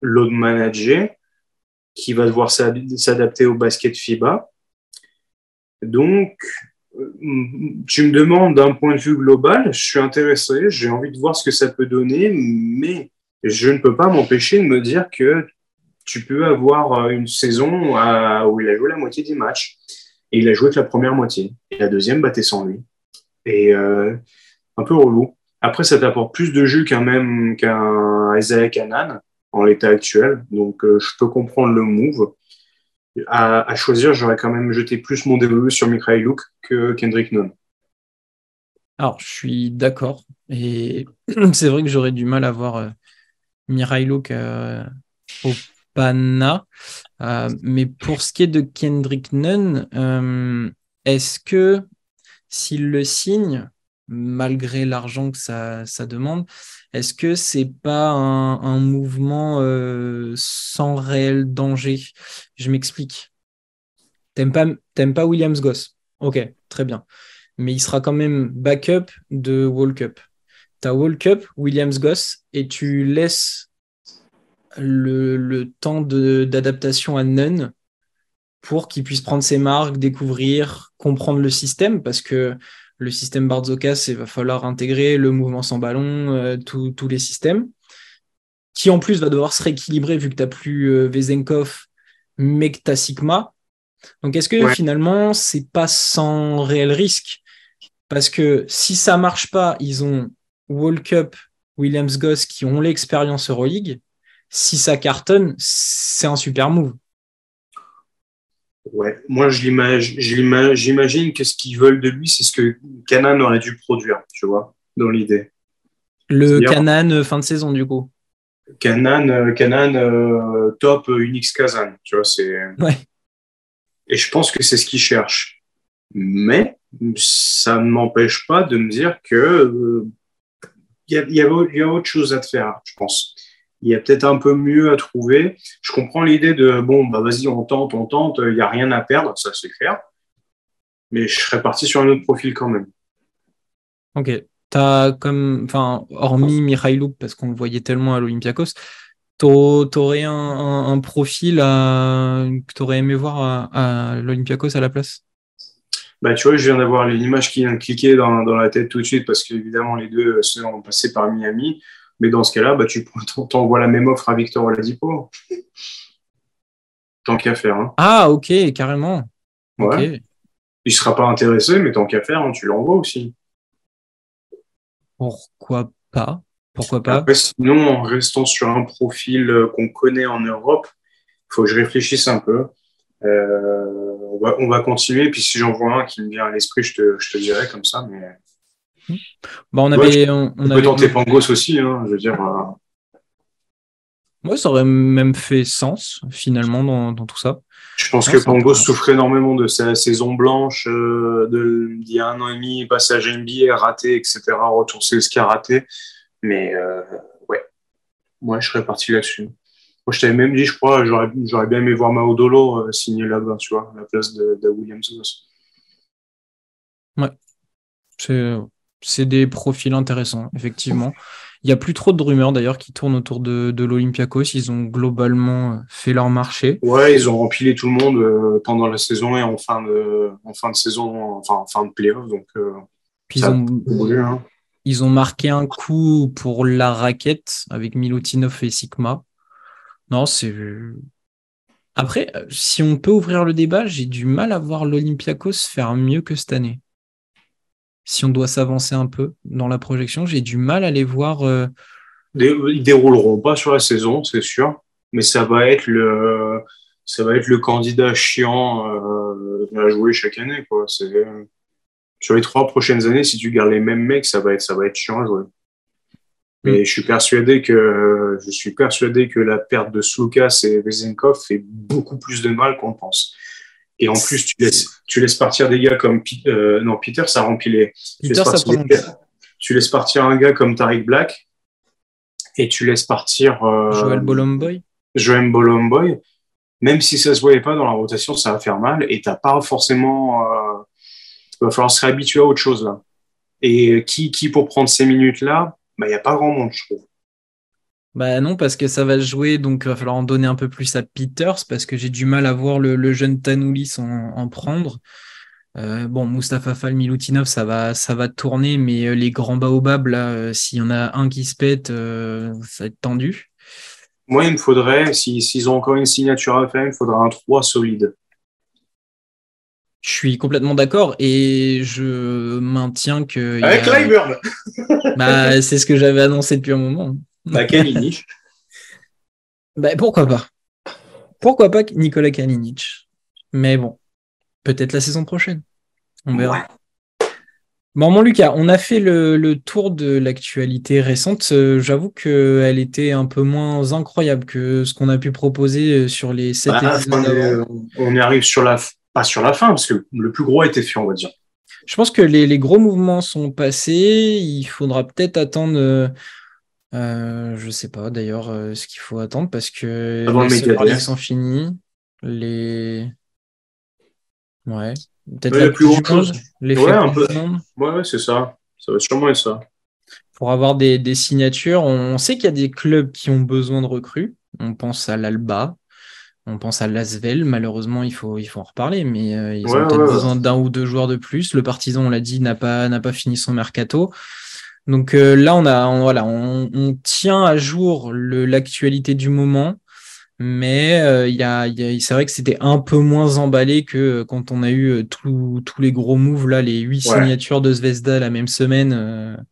load manager, qui va devoir s'adapter au basket FIBA. Donc, euh, tu me demandes d'un point de vue global, je suis intéressé, j'ai envie de voir ce que ça peut donner, mais je ne peux pas m'empêcher de me dire que tu peux avoir euh, une saison où il a joué la moitié des matchs et il a joué que la première moitié. Et la deuxième battait sans lui. Et euh, un peu relou. Après, ça t'apporte plus de jus qu'un même qu'un Isaac Hanan en l'état actuel. Donc, euh, je peux comprendre le move. À, choisir, j'aurais quand même jeté plus mon dévolu sur Mikhailuk que Kendrick Nunn. Alors, je suis d'accord. Et c'est vrai que j'aurais du mal à voir Mirailo euh, au Pana. Euh, mais pour ce qui est de Kendrick Nunn, euh, est-ce que s'il le signe, malgré l'argent que ça, demande, est-ce que c'est pas un, mouvement sans réel danger? Je m'explique. T'aimes pas, pas Williams Goss? Ok, très bien. Mais il sera quand même backup de World Cup tu as World Cup, Williams Goss, et tu laisses le, temps d'adaptation à Nunn pour qu'il puisse prendre ses marques, découvrir, comprendre le système, parce que le système Barzokas, il va falloir intégrer le mouvement sans ballon, euh, tous les systèmes, qui en plus va devoir se rééquilibrer vu que tu n'as plus euh, Vezenkov, mais que tu as Sigma. Donc est-ce que finalement, c'est pas sans réel risque? Parce que si ça marche pas, ils ont World Williams Goss qui ont l'expérience Euroleague. Si ça cartonne, c'est un super move. Ouais, moi j'imagine que ce qu'ils veulent de lui, c'est ce que Canan aurait dû produire, tu vois, dans l'idée. Le Canan euh, fin de saison, du coup. Canan, euh, Canan euh, top Unix Kazan, tu vois, c'est. Ouais. Et je pense que c'est ce qu'ils cherchent. Mais ça ne m'empêche pas de me dire que y, a, y, a autre chose à te faire, je pense il y a peut-être un peu mieux à trouver. Je comprends l'idée de bon, bah vas-y, on tente, on tente, il n'y a rien à perdre, ça c'est clair. Mais je serais parti sur un autre profil quand même. Ok. T'as comme, enfin, hormis Mikhailuk, parce qu'on le voyait tellement à l'Olympiakos, t'aurais un, un, profil que t'aurais aimé voir à, l'Olympiakos à la place? Bah, tu vois, je viens d'avoir l'image qui vient de cliquer dans, dans, la tête tout de suite parce qu'évidemment, les deux sont passés par Miami. Mais dans ce cas-là, bah, tu t'envoies la même offre à Victor Oladipo. tant qu'à faire. Hein. Ah, ok, carrément. Ouais. Il ne sera pas intéressé, mais tant qu'à faire, hein, tu l'envoies aussi. Pourquoi pas? Pourquoi pas? Sinon, en restant sur un profil euh, qu'on connaît en Europe, il faut que je réfléchisse un peu. Euh, on, va, continuer. Puis si j'en vois un qui me vient à l'esprit, je te, je te dirai comme ça. Mais bah, on avait, on, peut tenter Pangos aussi, hein, je veux dire. Euh. ça aurait même fait sens finalement dans, tout ça. Je pense que Pangos souffre énormément de sa saison blanche, euh, d'il y a un an et demi, passage NBA raté, etc. Retour ce qui a raté. Mais euh, ouais, moi je serais parti là-dessus. Moi je t'avais même dit, je crois, j'aurais bien aimé voir Maudolo signer là-bas, tu vois, à la place de, de Williams. Ouais, c'est c'est des profils intéressants, effectivement. Il n'y a plus trop de rumeurs d'ailleurs qui tournent autour de, de l'Olympiakos. Ils ont globalement fait leur marché. Ouais, ils ont rempli tout le monde euh, pendant la saison et en fin de, en fin de saison, enfin en fin de playoff. Donc, euh, ils, ont, hein. ils ont marqué un coup pour la raquette avec Milutinov et Sigma. Non, c'est. Après, si on peut ouvrir le débat, j'ai du mal à voir l'Olympiakos faire mieux que cette année si on doit s'avancer un peu dans la projection, j'ai du mal à les voir. Euh... Ils dérouleront pas sur la saison, c'est sûr, mais ça va être le, ça va être le candidat chiant euh, à jouer chaque année. Quoi. Sur les trois prochaines années, si tu gardes les mêmes mecs, ça va être, ça va être chiant à jouer. Mais mm. je suis persuadé que je suis persuadé que la perte de Slukas et Vezenkov fait beaucoup plus de mal qu'on pense. Et en plus, tu laisses, tu laisses partir des gars comme euh, non Peter, ça remplit les. Peter, tu, laisses partir un gars comme Tariq Black et tu laisses partir euh, Joel Bolomboy. Joel Bolomboy. Même si ça se voyait pas dans la rotation, ça va faire mal et t'as pas forcément. Euh, il va falloir se réhabituer à autre chose là. Et qui, qui pour prendre ces minutes là, il bah, n'y a pas grand monde, je trouve. Bah non, parce que ça va jouer, donc il va falloir en donner un peu plus à Peters, parce que j'ai du mal à voir le, jeune Tanoulis en, en prendre. Euh, bon, Mustapha Fall, Milutinov, ça va, ça va tourner, mais euh, les grands baobabs, là, euh, s'il y en a un qui se pète, ça va être tendu. Moi, il me faudrait, s'ils ont encore une signature à faire, il me faudra un 3 solide. Je suis complètement d'accord et je maintiens que. Avec a... bah, C'est ce que j'avais annoncé depuis un moment. Bah, Kalinic. bah, pourquoi pas Pourquoi pas Nicolas Kalinic Mais bon, peut-être la saison prochaine. On verra. Bon, mon Lucas, on a fait le, tour de l'actualité récente. Euh, j'avoue qu'elle était un peu moins incroyable que ce qu'on a pu proposer euh, sur les 7 bah, on, y arrive sur la, pas sur la fin, parce que le plus gros a été fait, on va dire. Je pense que les, les gros mouvements sont passés. Il faudra peut-être attendre euh, euh, je sais pas d'ailleurs euh, ce qu'il faut attendre parce que les sont finis. Les. Ouais. Peut-être la plus chose. Les ouais, un peu. Ouais, c'est ça. Ça va sûrement être ça. Pour avoir des, des signatures, on sait qu'il y a des clubs qui ont besoin de recrues. On pense à l'Alba. On pense à Lasvel, malheureusement, il faut, il faut en reparler, mais euh, ils ont peut-être besoin d'un ou deux joueurs de plus. Le Partisan, on l'a dit, n'a pas, n'a pas fini son mercato. Donc euh, là, on a, voilà, on, tient à jour l'actualité du moment, mais euh, il y a, c'est vrai que c'était un peu moins emballé que quand on a eu tous les gros moves là, les huit signatures de Zvezda la même semaine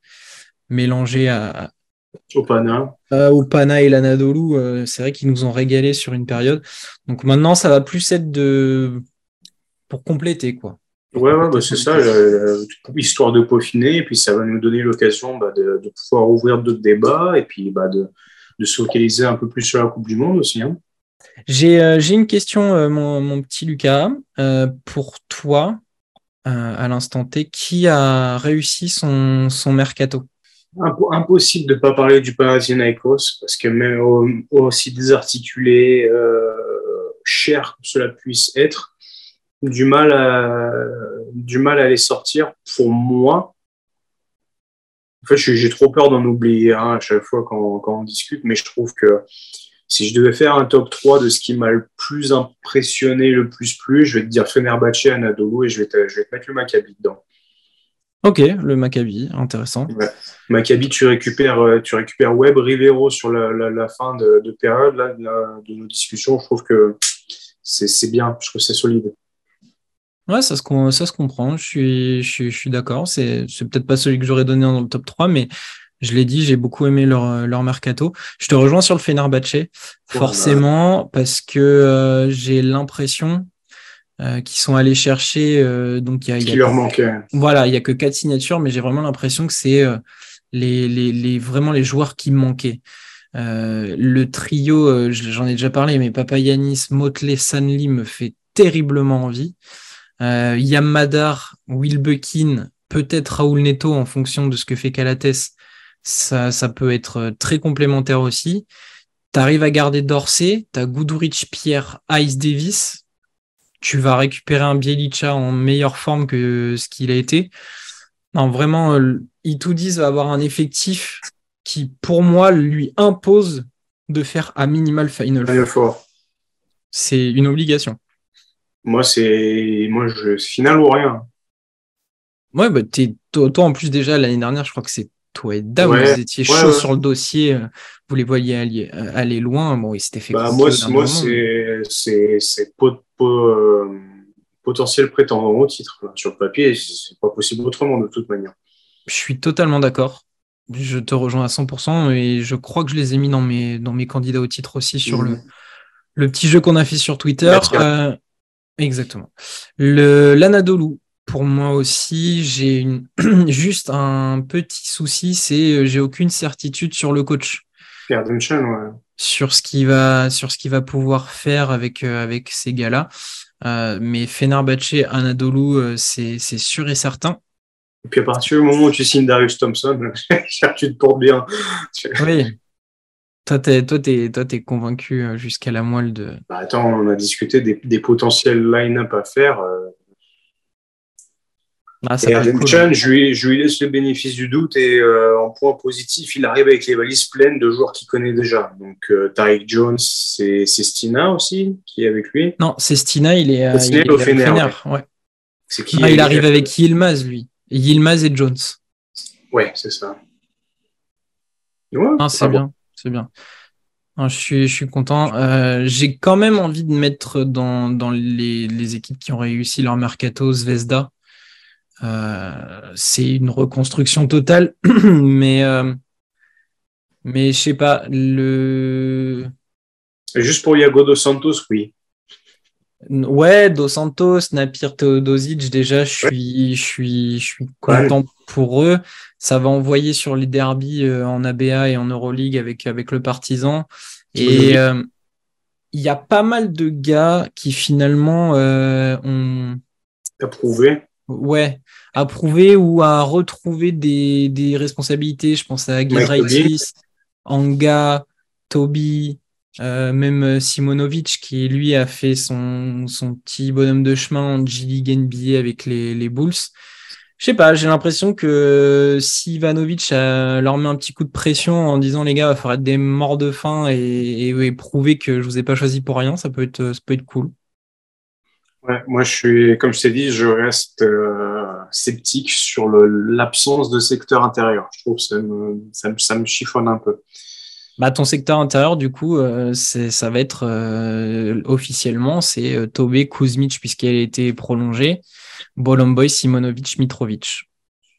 mélangées à, Opana. Euh, Opana et l'Anadolu, euh, c'est vrai qu'ils nous ont régalé sur une période. Donc maintenant, ça va plus être de pour compléter quoi. ouais, ouais bah, c'est ça, histoire de peaufiner, et puis ça va nous donner l'occasion bah, de, pouvoir ouvrir d'autres débats et puis bah, de, se focaliser un peu plus sur la Coupe du Monde aussi. Hein. Euh, j'ai une question, mon, petit Lucas. pour toi, à l'instant T, qui a réussi son, son mercato? Impossible de ne pas parler du Panathinaikos parce que même aussi désarticulé, euh, cher que cela puisse être, du mal à, du mal à les sortir pour moi. En fait, j'ai trop peur d'en oublier un à chaque fois quand, quand, on discute, mais je trouve que si je devais faire un top 3 de ce qui m'a le plus impressionné, le plus plu, je vais te dire Fenerbahce, Anadolu et je vais te, je vais te mettre le Maccabi dedans. Ok, le Maccabi, intéressant. Maccabi, tu récupères, euh, tu récupères Webb, Rivero sur la, fin de, période là, de, nos discussions. Je trouve que c'est bien, je trouve que c'est solide. Ouais, ça se, ça se comprend, je suis, je, suis d'accord. C'est peut-être pas celui que j'aurais donné dans le top 3, mais je l'ai dit, j'ai beaucoup aimé leur, leur mercato. Je te rejoins sur le Fenerbahce, forcément, parce que euh, j'ai l'impression euh, qui sont allés chercher. Euh, donc il y a, leur manquait. Voilà, il y a que quatre signatures, mais j'ai vraiment l'impression que c'est euh, les, les, les, vraiment les joueurs qui manquaient. le trio, j'en ai déjà parlé, mais Papa Yanis, Motley, Sanli me fait terriblement envie. Yam Madar, Will Buckin, peut-être Raoul Neto en fonction de ce que fait Calates, ça, ça peut être très complémentaire aussi. Tu arrives à garder Dorsey, tu as Goudrich, Pierre, Ice Davis tu vas récupérer un Bielicha en meilleure forme que ce qu'il a été. Non, vraiment, euh, Itoudis va avoir un effectif qui, pour moi, lui impose de faire à minimal final. C'est une obligation. Moi, c'est moi je final ou rien. Ouais, bah, toi, en plus déjà l'année dernière, je crois que c'est toi et Dame, vous étiez chaud sur le dossier, euh, vous les voyez aller, euh, aller loin. Bon, il s'était fait. Bah, moi, moi c'est euh, potentiel prétendant au titre. Sur le papier, c'est pas possible autrement de toute manière. Je suis totalement d'accord. Je te rejoins à 100% et je crois que je les ai mis dans mes, dans mes candidats au titre aussi sur le, mmh. le petit jeu qu'on a fait sur Twitter. Euh, exactement. Le l'Anadolu, pour moi aussi, j'ai une... juste un petit souci, c'est euh, j'ai aucune certitude sur le coach. Sur ce qu'il va, sur ce qu'il va pouvoir faire avec euh, avec ces gars-là. Euh, mais Fenerbahce, Anadolu, euh, c'est sûr et certain. Et puis à partir du moment où tu signes Darius Thompson, tu te portes bien. oui. Toi, t'es, toi, es, convaincu jusqu'à la moelle de. Bah attends, on a discuté des, des potentiels line-up à faire. Ah, et je, lui, je, lui, laisse le bénéfice du doute et euh, en point positif, il arrive avec les valises pleines de joueurs qu'il connaît déjà. Donc, euh, Tariq Jones, c'est Stina aussi qui est avec lui Non, c'est Stina, il est, il est au Fener. Ouais. Qui, il arrive avec Yilmaz, lui. Yilmaz et Jones. Ouais, c'est ça. ah, c'est bien, c'est bien. je, suis, je suis content. Euh, j'ai quand même envie de mettre dans, dans les, les, équipes qui ont réussi leur mercato Zvezda. Euh, c'est une reconstruction totale, mais euh, mais je sais pas le. Juste pour Iago dos Santos, oui. Ouais, Dos Santos, Napir Teodosic, déjà, je suis, je suis, je suis content pour eux. Ça va envoyer sur les derbies euh, en ABA et en Euroleague avec, avec le Partisan. Et il y a pas mal de gars qui finalement ont approuvé. Ouais, à prouver ou à retrouver des, des responsabilités. Je pense à Gizraitis, Anga, Toby, euh, même Simonovic qui lui a fait son, son petit bonhomme de chemin en G-League NBA avec les, les Bulls. Je sais pas, j'ai l'impression que si Ivanovic euh, leur met un petit coup de pression en disant les gars, il va falloir être des morts de faim et, prouver que je vous ai pas choisi pour rien, ça peut être, ça peut être cool. Ouais, moi, je suis, comme je t'ai dit, je reste euh, sceptique sur l'absence de secteur intérieur. Je trouve que ça me, ça me, ça me chiffonne un peu. Bah, ton secteur intérieur, du coup, euh, ça va être officiellement, c'est Tobé Kuzmic, puisqu'elle a été prolongée. Bolomboy, Simonovic, Mitrovic.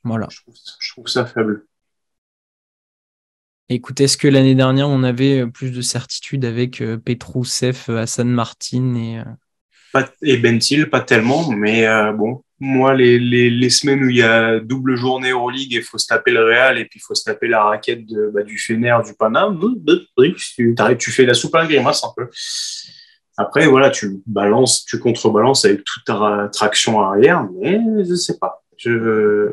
Voilà. Je trouve, ça faible. Écoute, est-ce que l'année dernière, on avait euh, plus de certitude avec euh, Petrousev, euh, Hassan Martin et. Et Bentil, pas tellement, mais bon, moi, les, semaines où il y a double journée Euroleague et il faut se taper le Real et puis il faut se taper la raquette de, bah, du Fener, du Paname, tu, tu fais la soupe à la grimace un peu. Après, voilà, tu balances, tu contrebalances avec toute ta traction arrière, mais je sais pas. Je,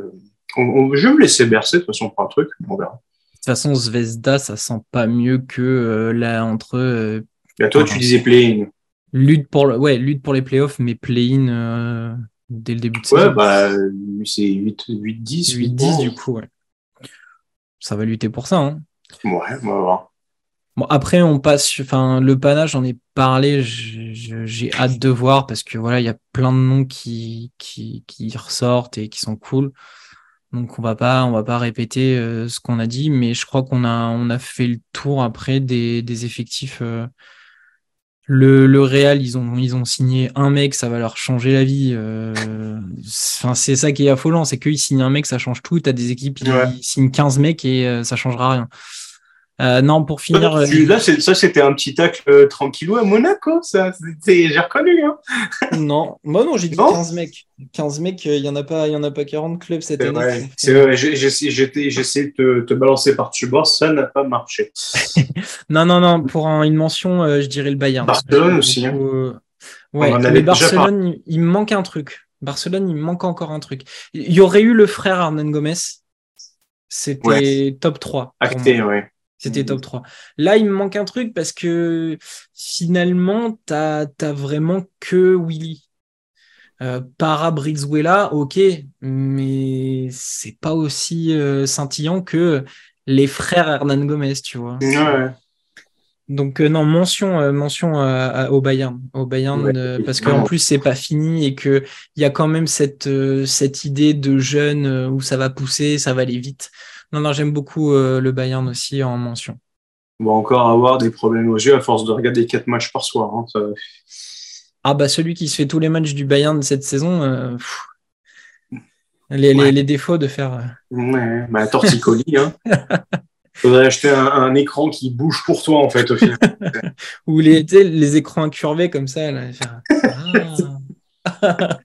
je vais me laisser bercer, de toute façon, pour un truc, on verra. De toute façon, Zvezda, ça sent pas mieux que euh, là, entre. Euh, bah, toi, tu disais play-in. Lutte pour, ouais, lutte pour les playoffs, mais play-in euh, dès le début de saison. Ouais, bah, c'est 8-10. 8-10, du coup, ouais. Ça va lutter pour ça. Hein. Ouais, on va voir. Bon, après, on passe, enfin, le panache, j'en ai parlé, j'ai hâte de voir parce que voilà, il y a plein de noms qui, qui, qui, ressortent et qui sont cool. Donc, on va pas, on va pas répéter euh, ce qu'on a dit, mais je crois qu'on a, on a fait le tour après des, des effectifs. Euh, le, le Real, ils ont, ils ont signé un mec, ça va leur changer la vie. Euh, c'est ça qui est affolant, c'est qu'ils signent un mec, ça change tout. Tu as des équipes qui signent 15 mecs et ça changera rien. Euh, non, pour finir. Euh, là, ça, c'était un petit tacle euh, tranquillou à Monaco, ça. J'ai reconnu. Hein. non, moi, non, j'ai dit 15 mecs. 15 mecs, il n'y en, a pas, y en a pas 40 clubs cette année. C'est vrai, j'essaie de te, balancer par-dessus bord, ça n'a pas marché. non, non, non, pour une mention, je dirais le Bayern. Barcelone aussi. Hein. ouais, mais Barcelone, il, me manque un truc. Barcelone, il me manque encore un truc. Il y aurait eu le frère Arnen Gomez. C'était top 3. Acté, ouais. C'était top 3. Là, il me manque un truc parce que finalement, tu n'as vraiment que Willy. Euh, para Brizuela, ok, mais c'est pas aussi euh, scintillant que les frères Hernan Gomez, tu vois. Donc euh, non, mention, mention au Bayern, au Bayern, parce qu'en plus c'est pas fini et que il y a quand même cette cette idée de jeune où ça va pousser, ça va aller vite. Non, non, j'aime beaucoup euh, le Bayern aussi en mention. On va encore avoir des problèmes aux yeux à force de regarder quatre matchs par soir. Hein, ah bah celui qui se fait tous les matchs du Bayern de cette saison, euh, les, défauts de faire. Euh, ouais, bah, torticolis. hein. Faudrait acheter un, écran qui bouge pour toi en fait au final. Ou les, les écrans incurvés comme ça. Là, ah.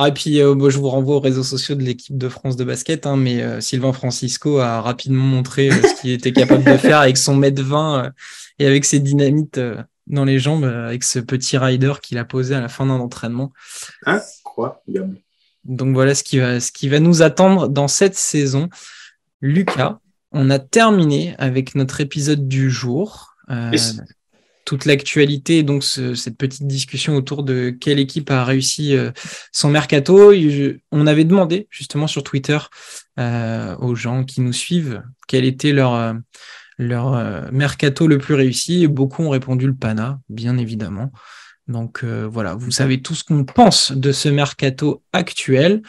Ah, et puis, euh, je vous renvoie aux réseaux sociaux de l'équipe de France de basket, hein, mais euh, Sylvain Francisco a rapidement montré euh, ce qu'il était capable de faire avec son mètre 20 et avec ses dynamites dans les jambes, avec ce petit rider qu'il a posé à la fin d'un entraînement. Incroyable. Donc voilà ce qui, va, ce qui va nous attendre dans cette saison. Lucas, on a terminé avec notre épisode du jour toute l'actualité, donc cette petite discussion autour de quelle équipe a réussi euh, son mercato. on avait demandé justement sur Twitter euh, aux gens qui nous suivent quel était leur, euh, leur mercato le plus réussi. Beaucoup ont répondu le Pana, bien évidemment. Donc voilà, vous savez tout ce qu'on pense de ce mercato actuel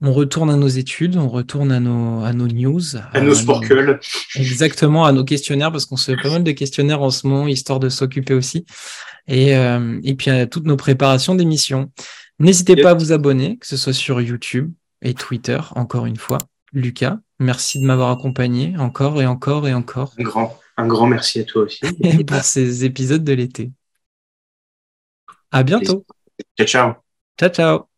on retourne à nos études, on retourne à nos, à nos news. À, nos sporcules. Exactement, à nos questionnaires, parce qu'on se fait pas mal de questionnaires en ce moment, histoire de s'occuper aussi. Et, euh, et puis à toutes nos préparations d'émissions. N'hésitez pas à vous abonner, que ce soit sur YouTube et Twitter, encore une fois. Lucas, merci de m'avoir accompagné encore et encore et encore. Un grand, un grand merci à toi aussi. pour ces épisodes de l'été. À bientôt. Ciao, ciao. Ciao, ciao.